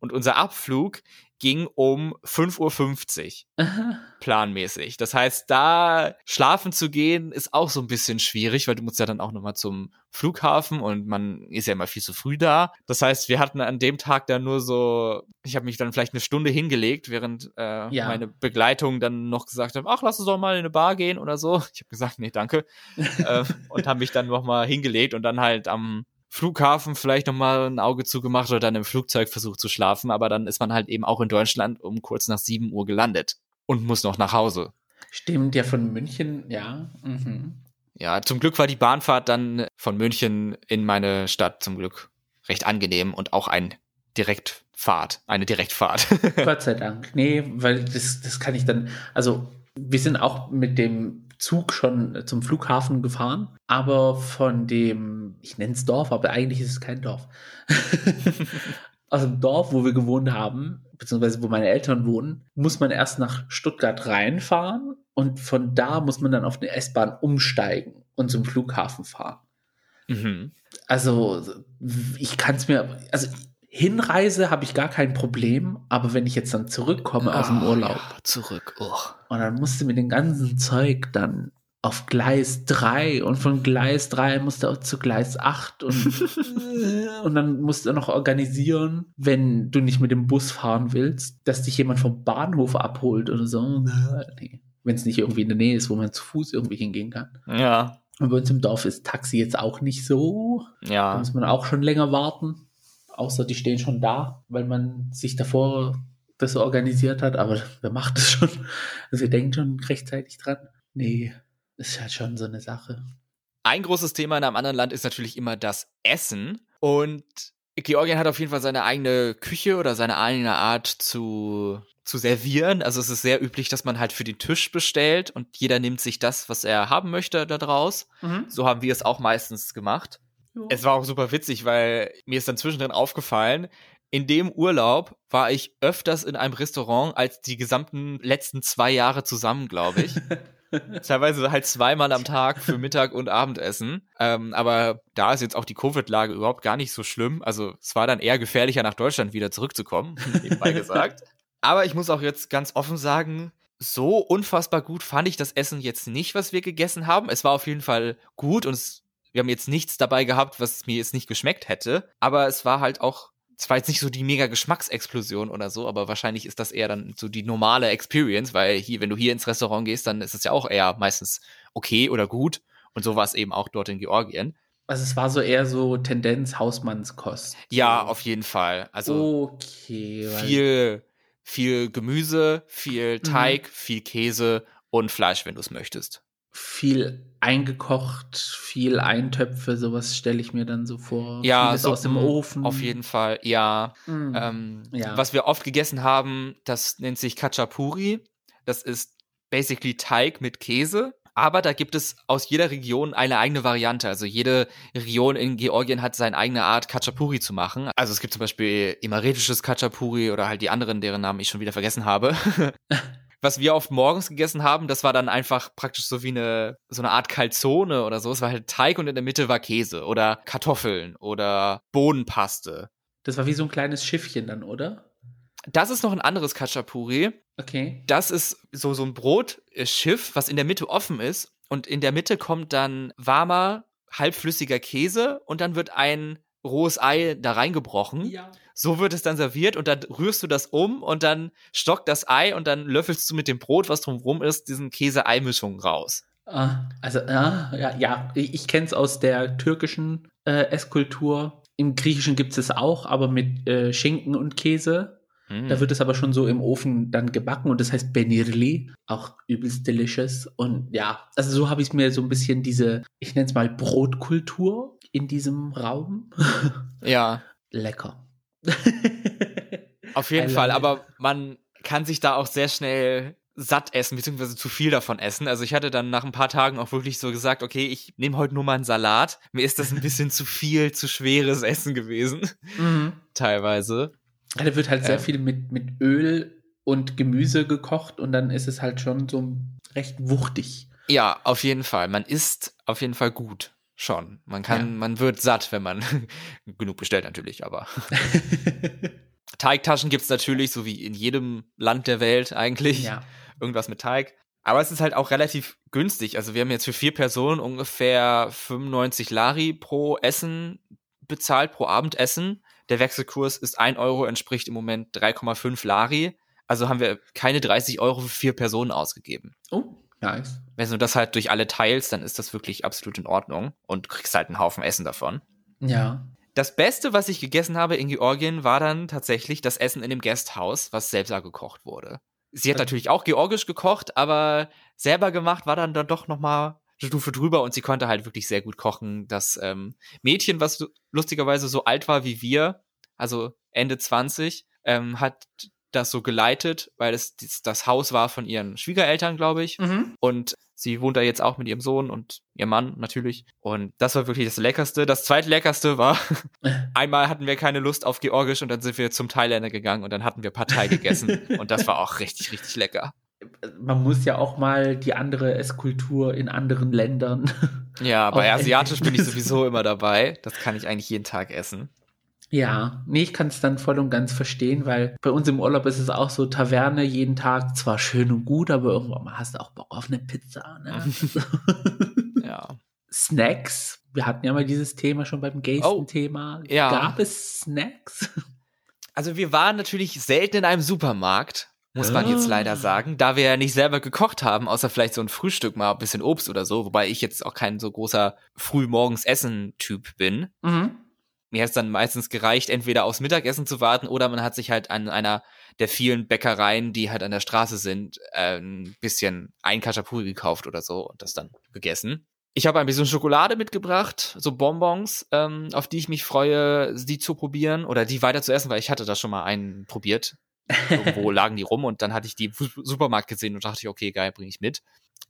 Und unser Abflug ging um 5.50 Uhr [laughs] planmäßig. Das heißt, da schlafen zu gehen ist auch so ein bisschen schwierig, weil du musst ja dann auch nochmal zum Flughafen und man ist ja immer viel zu früh da. Das heißt, wir hatten an dem Tag dann nur so, ich habe mich dann vielleicht eine Stunde hingelegt, während äh, ja. meine Begleitung dann noch gesagt hat, ach, lass uns doch mal in eine Bar gehen oder so. Ich habe gesagt, nee, danke. [laughs] äh, und habe mich dann nochmal hingelegt und dann halt am Flughafen vielleicht nochmal ein Auge zugemacht oder dann im Flugzeug versucht zu schlafen, aber dann ist man halt eben auch in Deutschland um kurz nach 7 Uhr gelandet und muss noch nach Hause. Stimmt, ja, von München, ja. Mhm. Ja, zum Glück war die Bahnfahrt dann von München in meine Stadt zum Glück recht angenehm und auch ein Direktfahrt, eine Direktfahrt. [laughs] Gott sei Dank. Nee, weil das, das kann ich dann, also wir sind auch mit dem Zug schon zum Flughafen gefahren, aber von dem, ich nenne es Dorf, aber eigentlich ist es kein Dorf. Aus [laughs] dem Dorf, wo wir gewohnt haben, beziehungsweise wo meine Eltern wohnen, muss man erst nach Stuttgart reinfahren und von da muss man dann auf eine S-Bahn umsteigen und zum Flughafen fahren. Mhm. Also, ich kann es mir, also Hinreise habe ich gar kein Problem, aber wenn ich jetzt dann zurückkomme aus dem ah, Urlaub. Ja, zurück, oh. Und dann musste mit dem ganzen Zeug dann auf Gleis 3 und von Gleis 3 musste er zu Gleis 8 und, [laughs] und dann musst du noch organisieren, wenn du nicht mit dem Bus fahren willst, dass dich jemand vom Bahnhof abholt oder so. Nee. Wenn es nicht irgendwie in der Nähe ist, wo man zu Fuß irgendwie hingehen kann. Ja. Und bei uns im Dorf ist Taxi jetzt auch nicht so. Da Ja. muss man auch schon länger warten. Außer die stehen schon da, weil man sich davor das organisiert hat. Aber [laughs] wer macht das schon? Also wir denken schon rechtzeitig dran. Nee, das ist halt schon so eine Sache. Ein großes Thema in einem anderen Land ist natürlich immer das Essen. Und Georgien hat auf jeden Fall seine eigene Küche oder seine eigene Art zu, zu servieren. Also es ist sehr üblich, dass man halt für den Tisch bestellt und jeder nimmt sich das, was er haben möchte, da draus. So haben wir es auch meistens gemacht. Es war auch super witzig, weil mir ist dann zwischendrin aufgefallen, in dem Urlaub war ich öfters in einem Restaurant als die gesamten letzten zwei Jahre zusammen, glaube ich. [laughs] Teilweise halt zweimal am Tag für Mittag und Abendessen. Ähm, aber da ist jetzt auch die Covid-Lage überhaupt gar nicht so schlimm. Also es war dann eher gefährlicher, nach Deutschland wieder zurückzukommen, [laughs] nebenbei gesagt. Aber ich muss auch jetzt ganz offen sagen, so unfassbar gut fand ich das Essen jetzt nicht, was wir gegessen haben. Es war auf jeden Fall gut und es, wir haben jetzt nichts dabei gehabt, was mir jetzt nicht geschmeckt hätte. Aber es war halt auch, es war jetzt nicht so die mega Geschmacksexplosion oder so, aber wahrscheinlich ist das eher dann so die normale Experience, weil hier, wenn du hier ins Restaurant gehst, dann ist es ja auch eher meistens okay oder gut. Und so war es eben auch dort in Georgien. Also es war so eher so Tendenz Hausmannskost. Ja, auf jeden Fall. Also okay. viel, viel Gemüse, viel Mhm. Teig, viel Käse und Fleisch, wenn du es möchtest. viel eingekocht, viel Eintöpfe, sowas stelle ich mir dann so vor. Ja, Vieles so, aus dem mm, Ofen. Auf jeden Fall, ja. Mm. Ähm, Ja. Was wir oft gegessen haben, das nennt sich Khachapuri. Das ist basically Teig mit Käse. Aber da gibt es aus jeder Region eine eigene Variante. Also jede Region in Georgien hat seine eigene Art, Khachapuri zu machen. Also es gibt zum Beispiel imaretisches Khachapuri oder halt die anderen, deren Namen ich schon wieder vergessen habe. [laughs] Was wir oft morgens gegessen haben, das war dann einfach praktisch so wie eine, so eine Art Calzone oder so. Es war halt Teig und in der Mitte war Käse oder Kartoffeln oder Bohnenpaste. Das war wie so ein kleines Schiffchen dann, oder? Das ist noch ein anderes Khachapuri. Okay. Das ist so, so ein Brotschiff, was in der Mitte offen ist. Und in der Mitte kommt dann warmer, halbflüssiger Käse und dann wird ein rohes Ei da reingebrochen. Ja. So wird es dann serviert und dann rührst du das um und dann stockt das Ei und dann löffelst du mit dem Brot, was drumherum ist, diesen Käse-Ei-Mischung raus. Ah, also, ah, ja, ja, ich, kenne es aus der türkischen äh, Esskultur. Im Griechischen gibt es es auch, aber mit äh, Schinken und Käse. Mm. Da wird es aber schon so im Ofen dann gebacken und das heißt Benirli, auch übelst delicious. Und ja, also so habe ich mir so ein bisschen diese, ich nenne es mal Brotkultur in diesem Raum. [laughs] ja, Lecker. auf jeden I Fall. Aber man kann sich da auch sehr schnell satt essen, beziehungsweise zu viel davon essen. Also ich hatte dann nach ein paar Tagen auch wirklich so gesagt, okay, ich nehme heute nur mal einen Salat. Mir ist das ein bisschen zu viel, zu schweres Essen gewesen. Mhm. Teilweise. Da wird halt sehr Ähm. viel mit, mit Öl und Gemüse gekocht und dann ist es halt schon so recht wuchtig. Ja, auf jeden Fall. Man isst auf jeden Fall gut. Schon. Man kann, Ja. man wird satt, wenn man [laughs] genug bestellt natürlich, aber. [laughs] Teigtaschen gibt's natürlich, so wie in jedem Land der Welt eigentlich. ja. Irgendwas mit Teig. Aber es ist halt auch relativ günstig. Also wir haben jetzt für vier Personen ungefähr 95 Lari pro Essen bezahlt, pro Abendessen. Der Wechselkurs ist 1 Euro, entspricht im Moment 3,5 Lari. Also haben wir keine 30 Euro für vier Personen ausgegeben. Oh, nice. Wenn du das halt durch alle teilst, dann ist das wirklich absolut in Ordnung und kriegst halt einen Haufen Essen davon. Ja. Das Beste, was ich gegessen habe in Georgien, war dann tatsächlich das Essen in dem Gasthaus, was selber gekocht wurde. Sie hat Okay. natürlich auch georgisch gekocht, aber selber gemacht war dann, dann doch noch mal eine Stufe drüber und sie konnte halt wirklich sehr gut kochen. Das ähm, Mädchen, was lu- lustigerweise so alt war wie wir, also Ende 20, ähm, hat das so geleitet, weil es das, das Haus war von ihren Schwiegereltern, glaube ich. Mhm. Und sie wohnt da jetzt auch mit ihrem Sohn und ihrem Mann natürlich. Und das war wirklich das Leckerste. Das zweitleckerste war, [laughs] einmal hatten wir keine Lust auf Georgisch und dann sind wir zum Thailänder gegangen und dann hatten wir Partei gegessen. [laughs] und das war auch richtig, richtig lecker. Man muss ja auch mal die andere Esskultur in anderen Ländern. Ja, bei [laughs] Asiatisch bin ich sowieso immer dabei. Das kann ich eigentlich jeden Tag essen. Ja, nee, ich kann es dann voll und ganz verstehen, weil bei uns im Urlaub ist es auch so, Taverne jeden Tag, zwar schön und gut, aber irgendwann mal hast du auch Bock auf eine Pizza. Ne? [laughs] [laughs] ja. Snacks, wir hatten ja mal dieses Thema schon beim Gesten-Thema. Oh, ja. Gab es Snacks? [laughs] Also wir waren natürlich selten in einem Supermarkt, muss man jetzt leider Ah. sagen, da wir ja nicht selber gekocht haben, außer vielleicht so ein Frühstück mal ein bisschen Obst oder so, wobei ich jetzt auch kein so großer Frühmorgens-Essen-Typ bin. Mhm. Mir hat es dann meistens gereicht, entweder aufs Mittagessen zu warten oder man hat sich halt an einer der vielen Bäckereien, die halt an der Straße sind, äh, ein bisschen ein Kachapuri gekauft oder so und das dann gegessen. Ich habe ein bisschen Schokolade mitgebracht, so Bonbons, ähm, auf die ich mich freue, die zu probieren oder die weiter zu essen, weil ich hatte da schon mal einen probiert. Irgendwo [laughs] lagen die rum und dann hatte ich die im Supermarkt gesehen und dachte ich, okay, geil, bringe ich mit.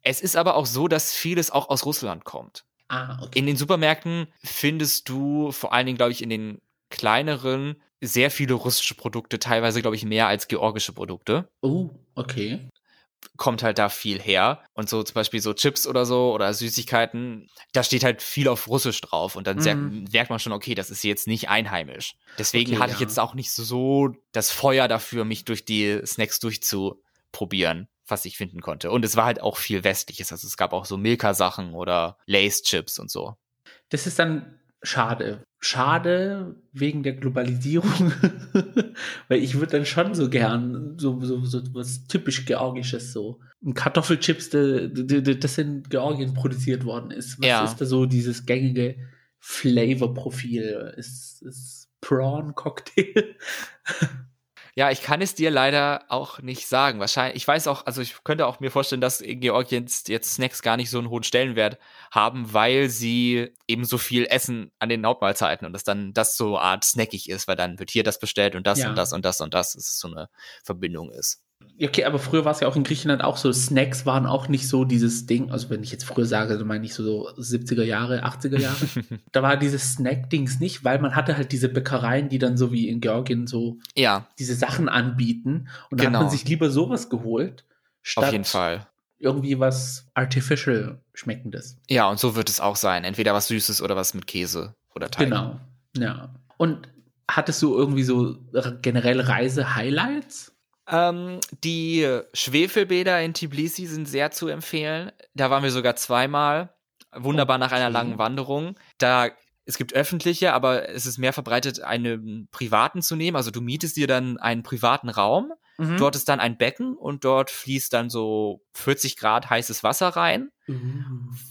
Es ist aber auch so, dass vieles auch aus Russland kommt. Ah, okay. In den Supermärkten findest du vor allen Dingen, glaube ich, in den kleineren sehr viele russische Produkte, teilweise, glaube ich, mehr als georgische Produkte. Oh, okay. Kommt halt da viel her. Und so zum Beispiel so Chips oder so oder Süßigkeiten, da steht halt viel auf Russisch drauf. Und dann Mhm. merkt man schon, okay, das ist jetzt nicht einheimisch. Deswegen Okay, hatte ich ja. jetzt auch nicht so das Feuer dafür, mich durch die Snacks durchzuprobieren, was ich finden konnte. Und es war halt auch viel Westliches. Also es gab auch so Milka-Sachen oder Lace-Chips und so. Das ist dann schade. Schade wegen der Globalisierung, [laughs] weil ich würde dann schon so gern so, so, so was typisch Georgisches so. Ein Kartoffelchips, das in Georgien produziert worden ist. Was Ja. ist da so dieses gängige Flavor-Profil? Ist, ist Prawn-Cocktail? [laughs] Ja, ich kann es dir leider auch nicht sagen. Wahrscheinlich, ich weiß auch, also ich könnte auch mir vorstellen, dass in Georgien jetzt Snacks gar nicht so einen hohen Stellenwert haben, weil sie eben so viel essen an den Hauptmahlzeiten und dass dann das so Art snackig ist, weil dann wird hier das bestellt und das Ja. und das und das und das, dass es so eine Verbindung ist. Okay, aber früher war es ja auch in Griechenland auch so, Snacks waren auch nicht so dieses Ding, also wenn ich jetzt früher sage, dann meine ich so 70er Jahre, 80er Jahre. [laughs] da war dieses Snack-Dings nicht, weil man hatte halt diese Bäckereien, die dann so wie in Georgien so Ja, diese Sachen anbieten und da Genau. hat man sich lieber sowas geholt, statt auf jeden Fall. irgendwie was artificial schmeckendes. Ja, und so wird es auch sein. Entweder was Süßes oder was mit Käse oder Teig. Genau. Ja. Und hattest du irgendwie so generell Reise-Highlights? Ähm, die Schwefelbäder in Tbilisi sind sehr zu empfehlen. Da waren wir sogar zweimal. Wunderbar nach einer Okay. langen Wanderung. Da es gibt öffentliche, aber es ist mehr verbreitet, einen privaten zu nehmen. Also du mietest dir dann einen privaten Raum. Mhm. Dort ist dann ein Becken und dort fließt dann so 40 Grad heißes Wasser rein, Uh.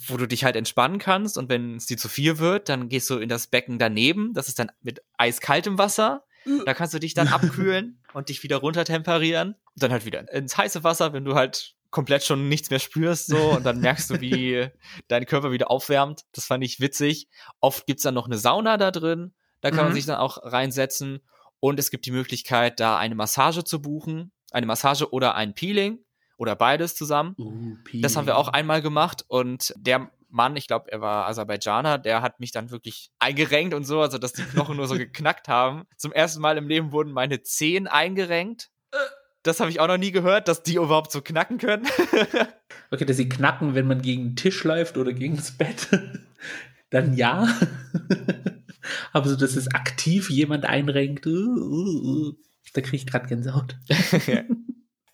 wo du dich halt entspannen kannst. Und wenn es dir zu viel wird, dann gehst du in das Becken daneben. Das ist dann mit eiskaltem Wasser. Da kannst du dich dann abkühlen [laughs] und dich wieder runtertemperieren. Und dann halt wieder ins heiße Wasser, wenn du halt komplett schon nichts mehr spürst, so. Und dann merkst du, wie [laughs] dein Körper wieder aufwärmt. Das fand ich witzig. Oft gibt's dann noch eine Sauna da drin. Da kann man Mhm. sich dann auch reinsetzen. Und es gibt die Möglichkeit, da eine Massage zu buchen. Eine Massage oder ein Peeling oder beides zusammen. Uh, Das haben wir auch einmal gemacht und der Mann, ich glaube, er war Aserbaidschaner, der hat mich dann wirklich eingerenkt und so, also dass die Knochen nur so geknackt haben. Zum ersten Mal im Leben wurden meine Zehen eingerenkt. Das habe ich auch noch nie gehört, dass die überhaupt so knacken können. [laughs] Okay, dass sie knacken, wenn man gegen den Tisch läuft oder gegen das Bett. [laughs] Dann ja. [laughs] Aber so, dass es aktiv jemand einrenkt, da kriege ich gerade Gänsehaut.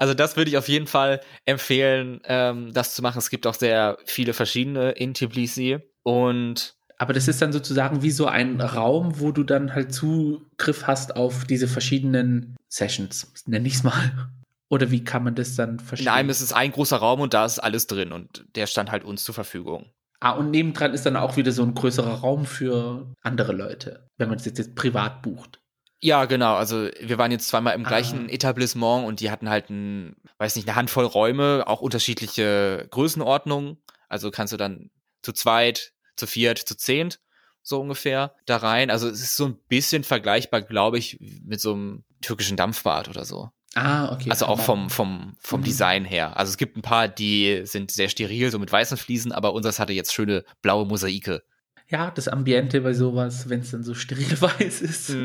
Also das würde ich auf jeden Fall empfehlen, ähm, das zu machen. Es gibt auch sehr viele verschiedene in Tbilisi und Aber das ist dann sozusagen wie so ein Raum, wo du dann halt Zugriff hast auf diese verschiedenen Sessions, nenne ich es mal. Oder wie kann man das dann in verstehen? einem ist es ein großer Raum und da ist alles drin und der stand halt uns zur Verfügung. ah, und nebendran ist dann auch wieder so ein größerer Raum für andere Leute, wenn man das jetzt, jetzt privat bucht. Ja, genau. Also wir waren jetzt zweimal im Ah. gleichen Etablissement und die hatten halt ein, weiß nicht, eine Handvoll Räume, auch unterschiedliche Größenordnungen. Also kannst du dann zu zweit, zu viert, zu zehnt so ungefähr da rein. Also es ist so ein bisschen vergleichbar, glaube ich, mit so einem türkischen Dampfbad oder so. Ah, okay. Also auch vom, vom, vom Mhm. Design her. Also es gibt ein paar, die sind sehr steril, so mit weißen Fliesen, aber unseres hatte jetzt schöne blaue Mosaike. Ja, das Ambiente bei sowas, wenn es dann so steril [laughs] weiß ist,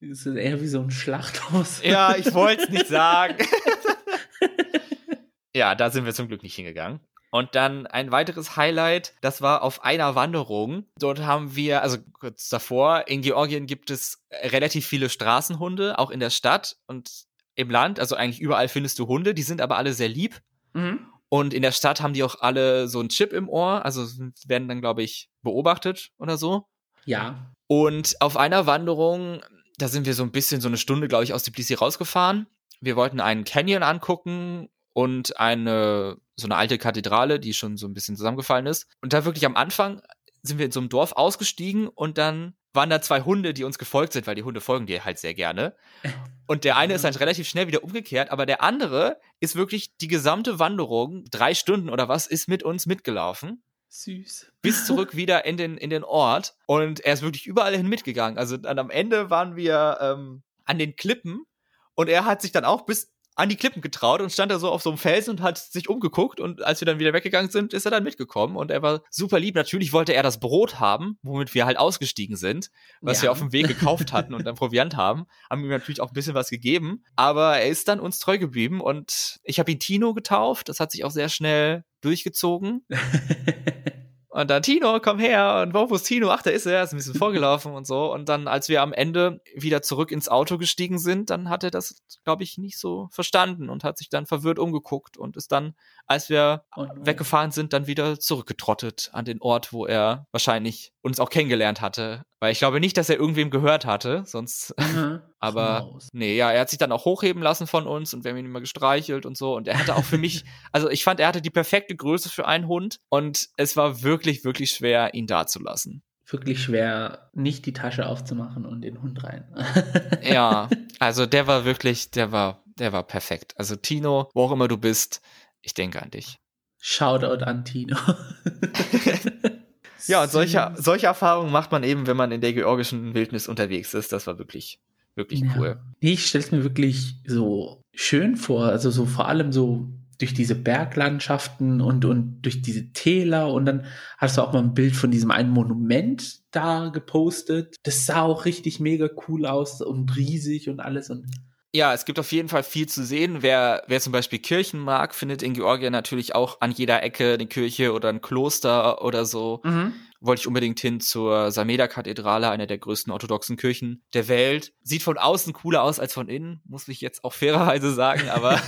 ist es eher wie so ein Schlachthaus. Ja, ich wollte es nicht sagen. [laughs] ja, da sind wir zum Glück nicht hingegangen. Und dann ein weiteres Highlight, das war auf einer Wanderung. Dort haben wir, also kurz davor, in Georgien gibt es relativ viele Straßenhunde, auch in der Stadt und im Land. Also eigentlich überall findest du Hunde, die sind aber alle sehr lieb. Mhm. Und in der Stadt haben die auch alle so einen Chip im Ohr, also werden dann, glaube ich, beobachtet oder so. Ja. Und auf einer Wanderung, da sind wir so ein bisschen so eine Stunde, glaube ich, aus Tbilisi rausgefahren. Wir wollten einen Canyon angucken und eine so eine alte Kathedrale, die schon so ein bisschen zusammengefallen ist. Und da wirklich am Anfang sind wir in so einem Dorf ausgestiegen und dann waren da zwei Hunde, die uns gefolgt sind, weil die Hunde folgen dir halt sehr gerne. Und der eine ist dann relativ schnell wieder umgekehrt, aber der andere ist wirklich die gesamte Wanderung, drei Stunden oder was, ist mit uns mitgelaufen. Süß. Bis zurück [laughs] wieder in den, in den Ort. Und er ist wirklich überall hin mitgegangen. Also dann am Ende waren wir ähm, an den Klippen und er hat sich dann auch bis an die Klippen getraut und stand da so auf so einem Felsen und hat sich umgeguckt und als wir dann wieder weggegangen sind, ist er dann mitgekommen und er war super lieb. Natürlich wollte er das Brot haben, womit wir halt ausgestiegen sind, was ja. wir auf dem Weg gekauft hatten und dann Proviant haben, haben ihm natürlich auch ein bisschen was gegeben, aber er ist dann uns treu geblieben und ich habe ihn Tino getauft, das hat sich auch sehr schnell durchgezogen. [laughs] Und dann Tino, komm her. Und wo ist Tino? Ach, da ist er. Ist ein bisschen [laughs] vorgelaufen und so. Und dann, als wir am Ende wieder zurück ins Auto gestiegen sind, dann hat er das, glaube ich, nicht so verstanden und hat sich dann verwirrt umgeguckt und ist dann, als wir oh weggefahren sind, dann wieder zurückgetrottet an den Ort, wo er wahrscheinlich uns auch kennengelernt hatte. Weil ich glaube nicht, dass er irgendwem gehört hatte, sonst. [laughs] Mhm. aber nee, ja, er hat sich dann auch hochheben lassen von uns und wir haben ihn immer gestreichelt und so. Und er hatte auch für mich, [laughs] also ich fand, er hatte die perfekte Größe für einen Hund und es war wirklich, wirklich schwer, ihn da zu lassen. Wirklich schwer, nicht die Tasche aufzumachen und den Hund rein. ja, [laughs] also der war wirklich, der war, der war perfekt. Also Tino, wo auch immer du bist, ich denke an dich. Shoutout an Tino. Ja, und solche, solche Erfahrungen macht man eben, wenn man in der georgischen Wildnis unterwegs ist. Das war wirklich, wirklich ja. cool. Nee, ich stelle es mir wirklich so schön vor. Also so vor allem so durch diese Berglandschaften und, und durch diese Täler und dann hast du auch mal ein Bild von diesem einen Monument da gepostet. Das sah auch richtig mega cool aus und riesig und alles und ja, es gibt auf jeden Fall viel zu sehen. Wer, wer zum Beispiel Kirchen mag, findet in Georgien natürlich auch an jeder Ecke eine Kirche oder ein Kloster oder so. Mhm. Wollte ich unbedingt hin zur Sameda-Kathedrale, einer der größten orthodoxen Kirchen der Welt. Sieht von außen cooler aus als von innen, muss ich jetzt auch [laughs] fairerweise sagen, aber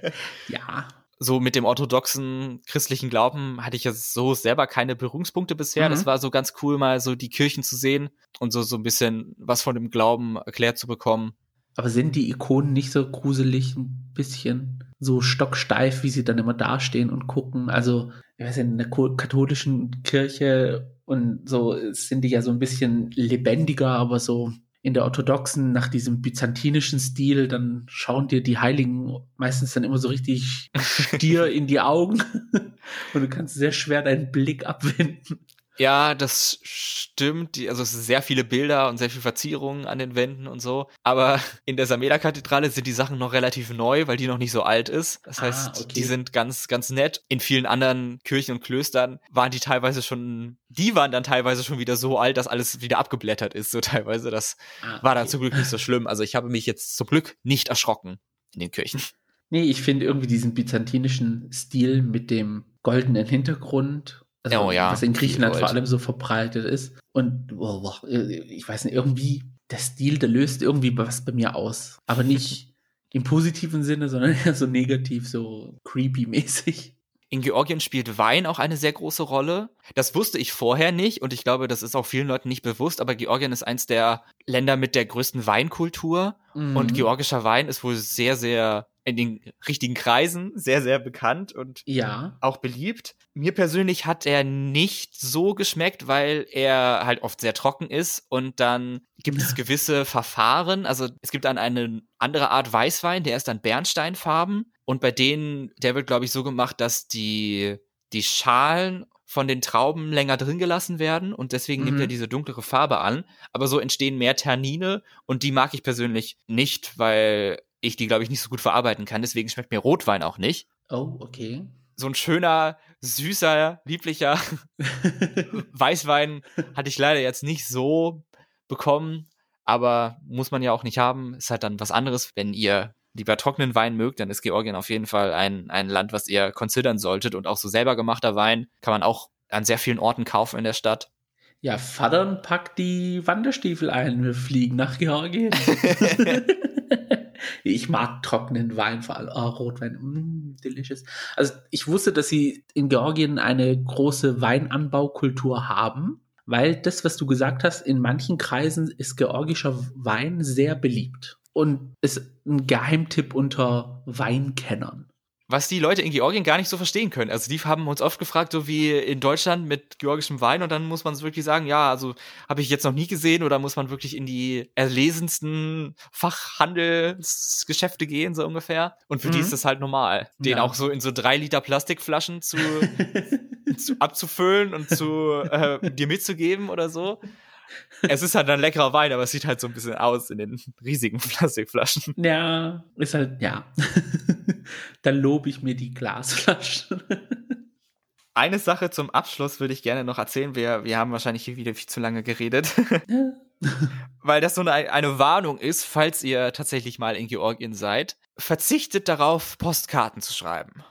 [laughs] ja. So mit dem orthodoxen christlichen Glauben hatte ich ja so selber keine Berührungspunkte bisher. Mhm. Das war so ganz cool, mal so die Kirchen zu sehen und so, so ein bisschen was von dem Glauben erklärt zu bekommen. Aber sind die Ikonen nicht so gruselig, ein bisschen so stocksteif, wie sie dann immer dastehen und gucken? Also, ich weiß nicht, in der katholischen Kirche und so sind die ja so ein bisschen lebendiger, aber so in der orthodoxen, nach diesem byzantinischen Stil, dann schauen dir die Heiligen meistens dann immer so richtig [laughs] dir in die Augen [laughs] und du kannst sehr schwer deinen Blick abwenden. Ja, das stimmt. Die, also es sind sehr viele Bilder und sehr viele Verzierungen an den Wänden und so. Aber [laughs] in der Samela-Kathedrale sind die Sachen noch relativ neu, weil die noch nicht so alt ist. Das ah, heißt, okay. die sind ganz, ganz nett. In vielen anderen Kirchen und Klöstern waren die teilweise schon, die waren dann teilweise schon wieder so alt, dass alles wieder abgeblättert ist, so teilweise. Das ah, okay. war dann zum Glück nicht so schlimm. Also ich habe mich jetzt zum Glück nicht erschrocken in den Kirchen. [laughs] Nee, ich finde irgendwie diesen byzantinischen Stil mit dem goldenen Hintergrund also, oh ja. Was in Griechenland vor allem so verbreitet ist. Und oh, oh, ich weiß nicht, irgendwie, der Stil, der löst irgendwie was bei mir aus. Aber nicht [laughs] im positiven Sinne, sondern [laughs] eher so negativ, so creepy-mäßig. In Georgien spielt Wein auch eine sehr große Rolle. Das wusste ich vorher nicht und ich glaube, das ist auch vielen Leuten nicht bewusst, aber Georgien ist eins der Länder mit der größten Weinkultur mhm. und georgischer Wein ist wohl sehr, sehr in den richtigen Kreisen sehr, sehr bekannt und ja. auch beliebt. Mir persönlich hat er nicht so geschmeckt, weil er halt oft sehr trocken ist und dann gibt es gewisse Verfahren. Also es gibt dann eine andere Art Weißwein, der ist dann Bernsteinfarben und bei denen, der wird glaube ich so gemacht, dass die, die Schalen von den Trauben länger drin gelassen werden und deswegen mhm. nimmt er diese dunklere Farbe an. Aber so entstehen mehr Tannine und die mag ich persönlich nicht, weil ich die, glaube ich, nicht so gut verarbeiten kann. Deswegen schmeckt mir Rotwein auch nicht. Oh, okay. So ein schöner, süßer, lieblicher [laughs] Weißwein hatte ich leider jetzt nicht so bekommen. Aber muss man ja auch nicht haben. Ist halt dann was anderes, wenn ihr lieber trockenen Wein mögt, dann ist Georgien auf jeden Fall ein, ein Land, was ihr considern solltet. Und auch so selber gemachter Wein kann man auch an sehr vielen Orten kaufen in der Stadt. Ja, Vater packt die Wanderstiefel ein, wir fliegen nach Georgien. [laughs] [laughs] ich mag trockenen Wein, vor allem oh, Rotwein, mm, delicious. Also ich wusste, dass sie in Georgien eine große Weinanbaukultur haben, weil das, was du gesagt hast, in manchen Kreisen ist georgischer Wein sehr beliebt und ist ein Geheimtipp unter Weinkennern was die Leute in Georgien gar nicht so verstehen können. Also die haben uns oft gefragt, so wie in Deutschland mit georgischem Wein und dann muss man wirklich sagen, ja, also habe ich jetzt noch nie gesehen oder muss man wirklich in die erlesensten Fachhandelsgeschäfte gehen, so ungefähr. Und für mhm. die ist das halt normal, den ja. auch so in so drei Liter Plastikflaschen zu, [laughs] zu abzufüllen und zu äh, dir mitzugeben oder so es ist halt ein leckerer Wein, aber es sieht halt so ein bisschen aus in den riesigen [laughs] Plastikflaschen. Ja, ist halt, ja. [laughs] Dann lobe ich mir die Glasflaschen. [laughs] Eine Sache zum Abschluss würde ich gerne noch erzählen. Wir, wir haben wahrscheinlich hier wieder viel zu lange geredet. Weil das so eine, eine Warnung ist, falls ihr tatsächlich mal in Georgien seid. Verzichtet darauf, Postkarten zu schreiben.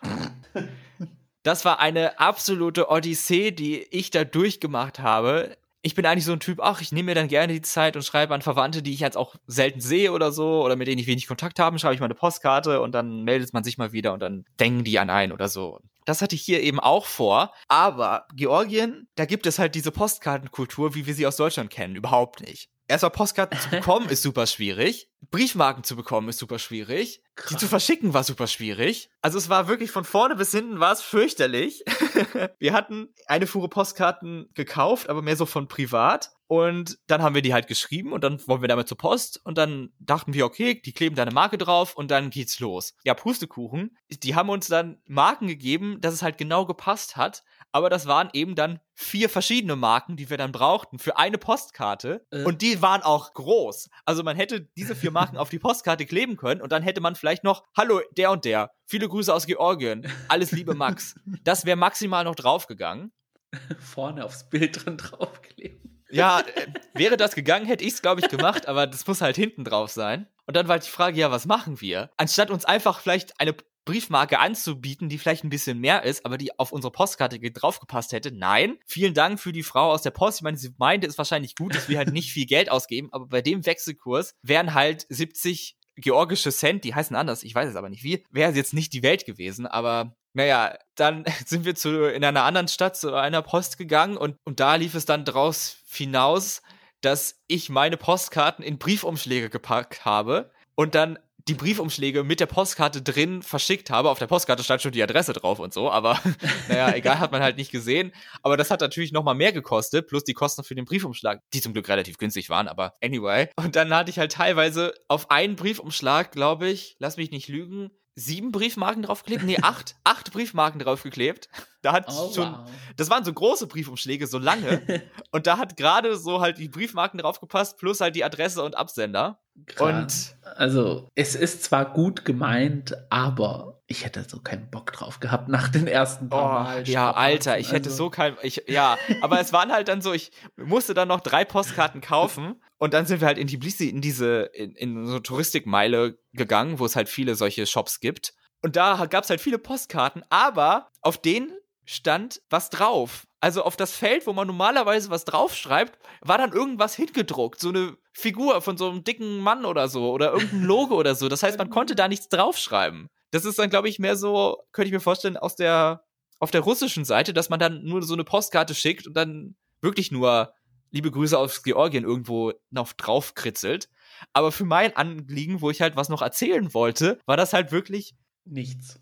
Das war eine absolute Odyssee, die ich da durchgemacht habe ich bin eigentlich so ein Typ, ach, ich nehme mir dann gerne die Zeit und schreibe an Verwandte, die ich jetzt auch selten sehe oder so, oder mit denen ich wenig Kontakt habe, schreibe ich mal eine Postkarte und dann meldet man sich mal wieder und dann denken die an einen oder so. Das hatte ich hier eben auch vor. Aber Georgien, da gibt es halt diese Postkartenkultur, wie wir sie aus Deutschland kennen, überhaupt nicht. Erstmal Postkarten zu [laughs] bekommen ist super schwierig. Briefmarken zu bekommen ist super schwierig. Krass. Die zu verschicken war super schwierig. Also es war wirklich von vorne bis hinten war es fürchterlich. [laughs] wir hatten eine Fuhre Postkarten gekauft, aber mehr so von privat. Und dann haben wir die halt geschrieben und dann wollen wir damit zur Post und dann dachten wir, okay, die kleben da eine Marke drauf und dann geht's los. Ja, Pustekuchen. Die haben uns dann Marken gegeben, dass es halt genau gepasst hat aber das waren eben dann vier verschiedene Marken, die wir dann brauchten für eine Postkarte. Äh. Und die waren auch groß. Also man hätte diese vier Marken auf die Postkarte kleben können und dann hätte man vielleicht noch, hallo, der und der, viele Grüße aus Georgien, alles liebe Max. Das wäre maximal noch draufgegangen. [laughs] Vorne aufs Bild drin draufkleben. Ja, äh, wäre das gegangen, hätte ich es, glaube ich, gemacht, aber das muss halt hinten drauf sein. Und dann war halt die Frage, ja, was machen wir? Anstatt uns einfach vielleicht eine Briefmarke anzubieten, die vielleicht ein bisschen mehr ist, aber die auf unsere Postkarte draufgepasst hätte. Nein. Vielen Dank für die Frau aus der Post. Ich meine, sie meinte es wahrscheinlich gut, dass wir halt nicht viel Geld ausgeben, aber bei dem Wechselkurs wären halt 70 georgische Cent, die heißen anders, ich weiß es aber nicht wie, wäre jetzt nicht die Welt gewesen, aber naja, dann [laughs] sind wir zu, in einer anderen Stadt zu einer Post gegangen und, und da lief es dann draus hinaus, dass ich meine Postkarten in Briefumschläge gepackt habe und dann die Briefumschläge mit der Postkarte drin verschickt habe. Auf der Postkarte stand schon die Adresse drauf und so, aber [laughs] naja, egal, hat man halt nicht gesehen. Aber das hat natürlich nochmal mehr gekostet, plus die Kosten für den Briefumschlag, die zum Glück relativ günstig waren, aber anyway. Und dann hatte ich halt teilweise auf einen Briefumschlag, glaube ich, lass mich nicht lügen, sieben Briefmarken draufgeklebt? Nee, acht, [laughs] acht Briefmarken draufgeklebt. Da hat oh, schon, wow. das waren so große Briefumschläge, so lange. [laughs] und da hat gerade so halt die Briefmarken draufgepasst, plus halt die Adresse und Absender. Krass. Und also, es ist zwar gut gemeint, aber ich hätte so keinen Bock drauf gehabt nach den ersten paar oh, Mal. Ja, Alter, ich also. hätte so kein, ich, ja, aber es waren halt dann so, ich musste dann noch drei Postkarten kaufen und dann sind wir halt in Tbilisi in diese, in, in so Touristikmeile gegangen, wo es halt viele solche Shops gibt. Und da gab es halt viele Postkarten, aber auf denen stand was drauf. Also auf das Feld, wo man normalerweise was draufschreibt, war dann irgendwas hingedruckt. So eine Figur von so einem dicken Mann oder so oder irgendein Logo oder so. Das heißt, man konnte da nichts draufschreiben. Das ist dann, glaube ich, mehr so, könnte ich mir vorstellen, aus der, auf der russischen Seite, dass man dann nur so eine Postkarte schickt und dann wirklich nur liebe Grüße aus Georgien irgendwo noch draufkritzelt. Aber für mein Anliegen, wo ich halt was noch erzählen wollte, war das halt wirklich Nichts.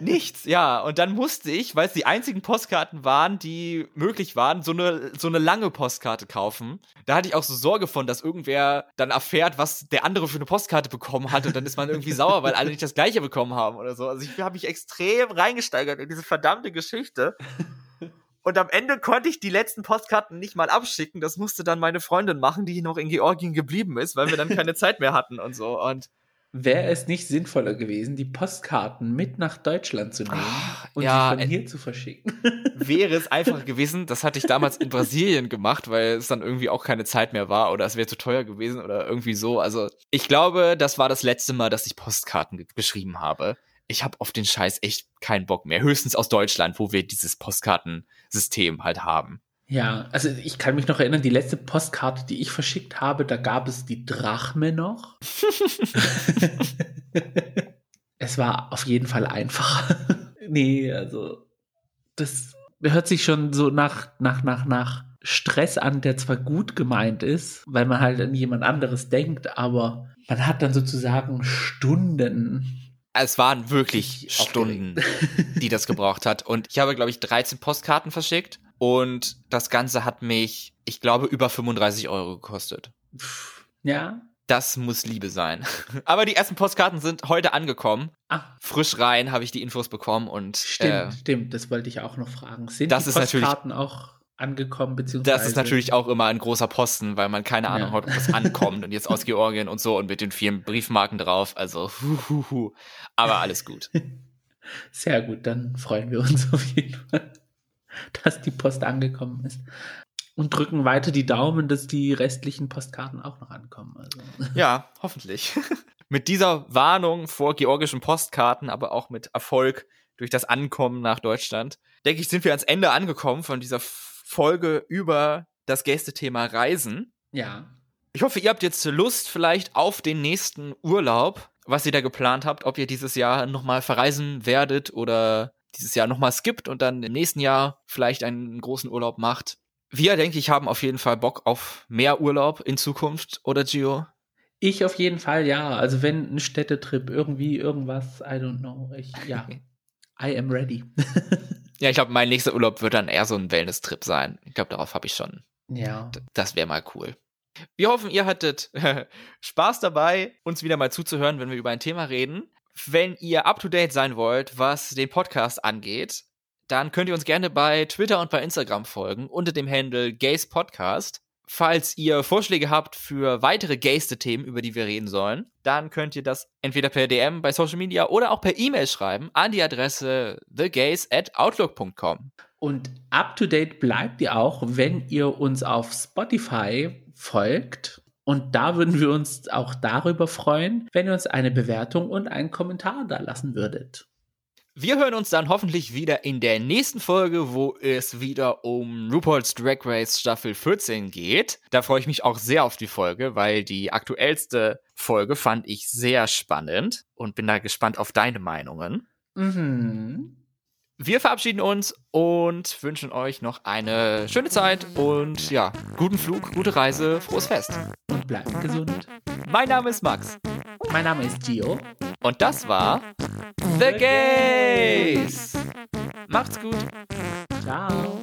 Nichts, ja. Und dann musste ich, weil es die einzigen Postkarten waren, die möglich waren, so eine, so eine lange Postkarte kaufen. Da hatte ich auch so Sorge von, dass irgendwer dann erfährt, was der andere für eine Postkarte bekommen hat. Und dann ist man irgendwie sauer, weil alle nicht das gleiche bekommen haben oder so. Also ich habe mich extrem reingesteigert in diese verdammte Geschichte. Und am Ende konnte ich die letzten Postkarten nicht mal abschicken. Das musste dann meine Freundin machen, die noch in Georgien geblieben ist, weil wir dann keine Zeit mehr hatten und so. Und Wäre es nicht sinnvoller gewesen, die Postkarten mit nach Deutschland zu nehmen? Ach, und Ja, sie von äh, hier zu verschicken. [laughs] wäre es einfacher gewesen, das hatte ich damals in Brasilien gemacht, weil es dann irgendwie auch keine Zeit mehr war oder es wäre zu teuer gewesen oder irgendwie so. Also ich glaube, das war das letzte Mal, dass ich Postkarten ge- geschrieben habe. Ich habe auf den Scheiß echt keinen Bock mehr. Höchstens aus Deutschland, wo wir dieses Postkartensystem halt haben. Ja, also ich kann mich noch erinnern, die letzte Postkarte, die ich verschickt habe, da gab es die Drachme noch. [laughs] es war auf jeden Fall einfacher. [laughs] nee, also das hört sich schon so nach, nach, nach, nach Stress an, der zwar gut gemeint ist, weil man halt an jemand anderes denkt, aber man hat dann sozusagen Stunden. Es waren wirklich Stunden, die das gebraucht hat. Und ich habe, glaube ich, 13 Postkarten verschickt. Und das Ganze hat mich, ich glaube, über 35 Euro gekostet. Ja. Das muss Liebe sein. [laughs] Aber die ersten Postkarten sind heute angekommen. Ah, Frisch rein habe ich die Infos bekommen und stimmt, äh, stimmt, das wollte ich auch noch fragen. Sind das die Postkarten auch angekommen, beziehungsweise das ist natürlich auch immer ein großer Posten, weil man keine Ahnung Ja. hat, ob das ankommt und jetzt aus Georgien und so und mit den vielen Briefmarken drauf. Also, hu, hu, hu. aber alles gut. [laughs] Sehr gut, dann freuen wir uns [laughs] auf jeden Fall, [laughs] dass die Post angekommen ist. Und drücken weiter die Daumen, dass die restlichen Postkarten auch noch ankommen. Also. [laughs] Ja, hoffentlich. [laughs] mit dieser Warnung vor georgischen Postkarten, aber auch mit Erfolg durch das Ankommen nach Deutschland, denke ich, sind wir ans Ende angekommen von dieser Folge über das Gästethema Reisen. Ja. Ich hoffe, ihr habt jetzt Lust vielleicht auf den nächsten Urlaub, was ihr da geplant habt, ob ihr dieses Jahr nochmal verreisen werdet oder dieses Jahr nochmal skippt und dann im nächsten Jahr vielleicht einen großen Urlaub macht. Wir, denke ich, haben auf jeden Fall Bock auf mehr Urlaub in Zukunft, oder Gio? Ich auf jeden Fall, ja. Also wenn ein Städtetrip irgendwie irgendwas, I don't know. Ich, ja. [laughs] I am ready. [laughs] Ja, ich glaube, mein nächster Urlaub wird dann eher so ein Wellness-Trip sein. Ich glaube, darauf habe ich schon. ja. Das wäre mal cool. Wir hoffen, ihr hattet [laughs] Spaß dabei, uns wieder mal zuzuhören, wenn wir über ein Thema reden. Wenn ihr up to date sein wollt, was den Podcast angeht, dann könnt ihr uns gerne bei Twitter und bei Instagram folgen unter dem Handle Gays Podcast. Falls ihr Vorschläge habt für weitere Gäste-Themen, über die wir reden sollen, dann könnt ihr das entweder per DM bei Social Media oder auch per E-Mail schreiben an die Adresse thegays at outlook.com. Und up to date bleibt ihr auch, wenn ihr uns auf Spotify folgt. Und da würden wir uns auch darüber freuen, wenn ihr uns eine Bewertung und einen Kommentar da lassen würdet. Wir hören uns dann hoffentlich wieder in der nächsten Folge, wo es wieder um RuPaul's Drag Race Staffel 14 geht. Da freue ich mich auch sehr auf die Folge, weil die aktuellste Folge fand ich sehr spannend und bin da gespannt auf deine Meinungen. Mhm. Wir verabschieden uns und wünschen euch noch eine schöne Zeit und ja, guten Flug, gute Reise, frohes Fest. Bleibt gesund. Mein Name ist Max Mein Name ist Gio. und das war The Gays. Macht's gut. Ciao.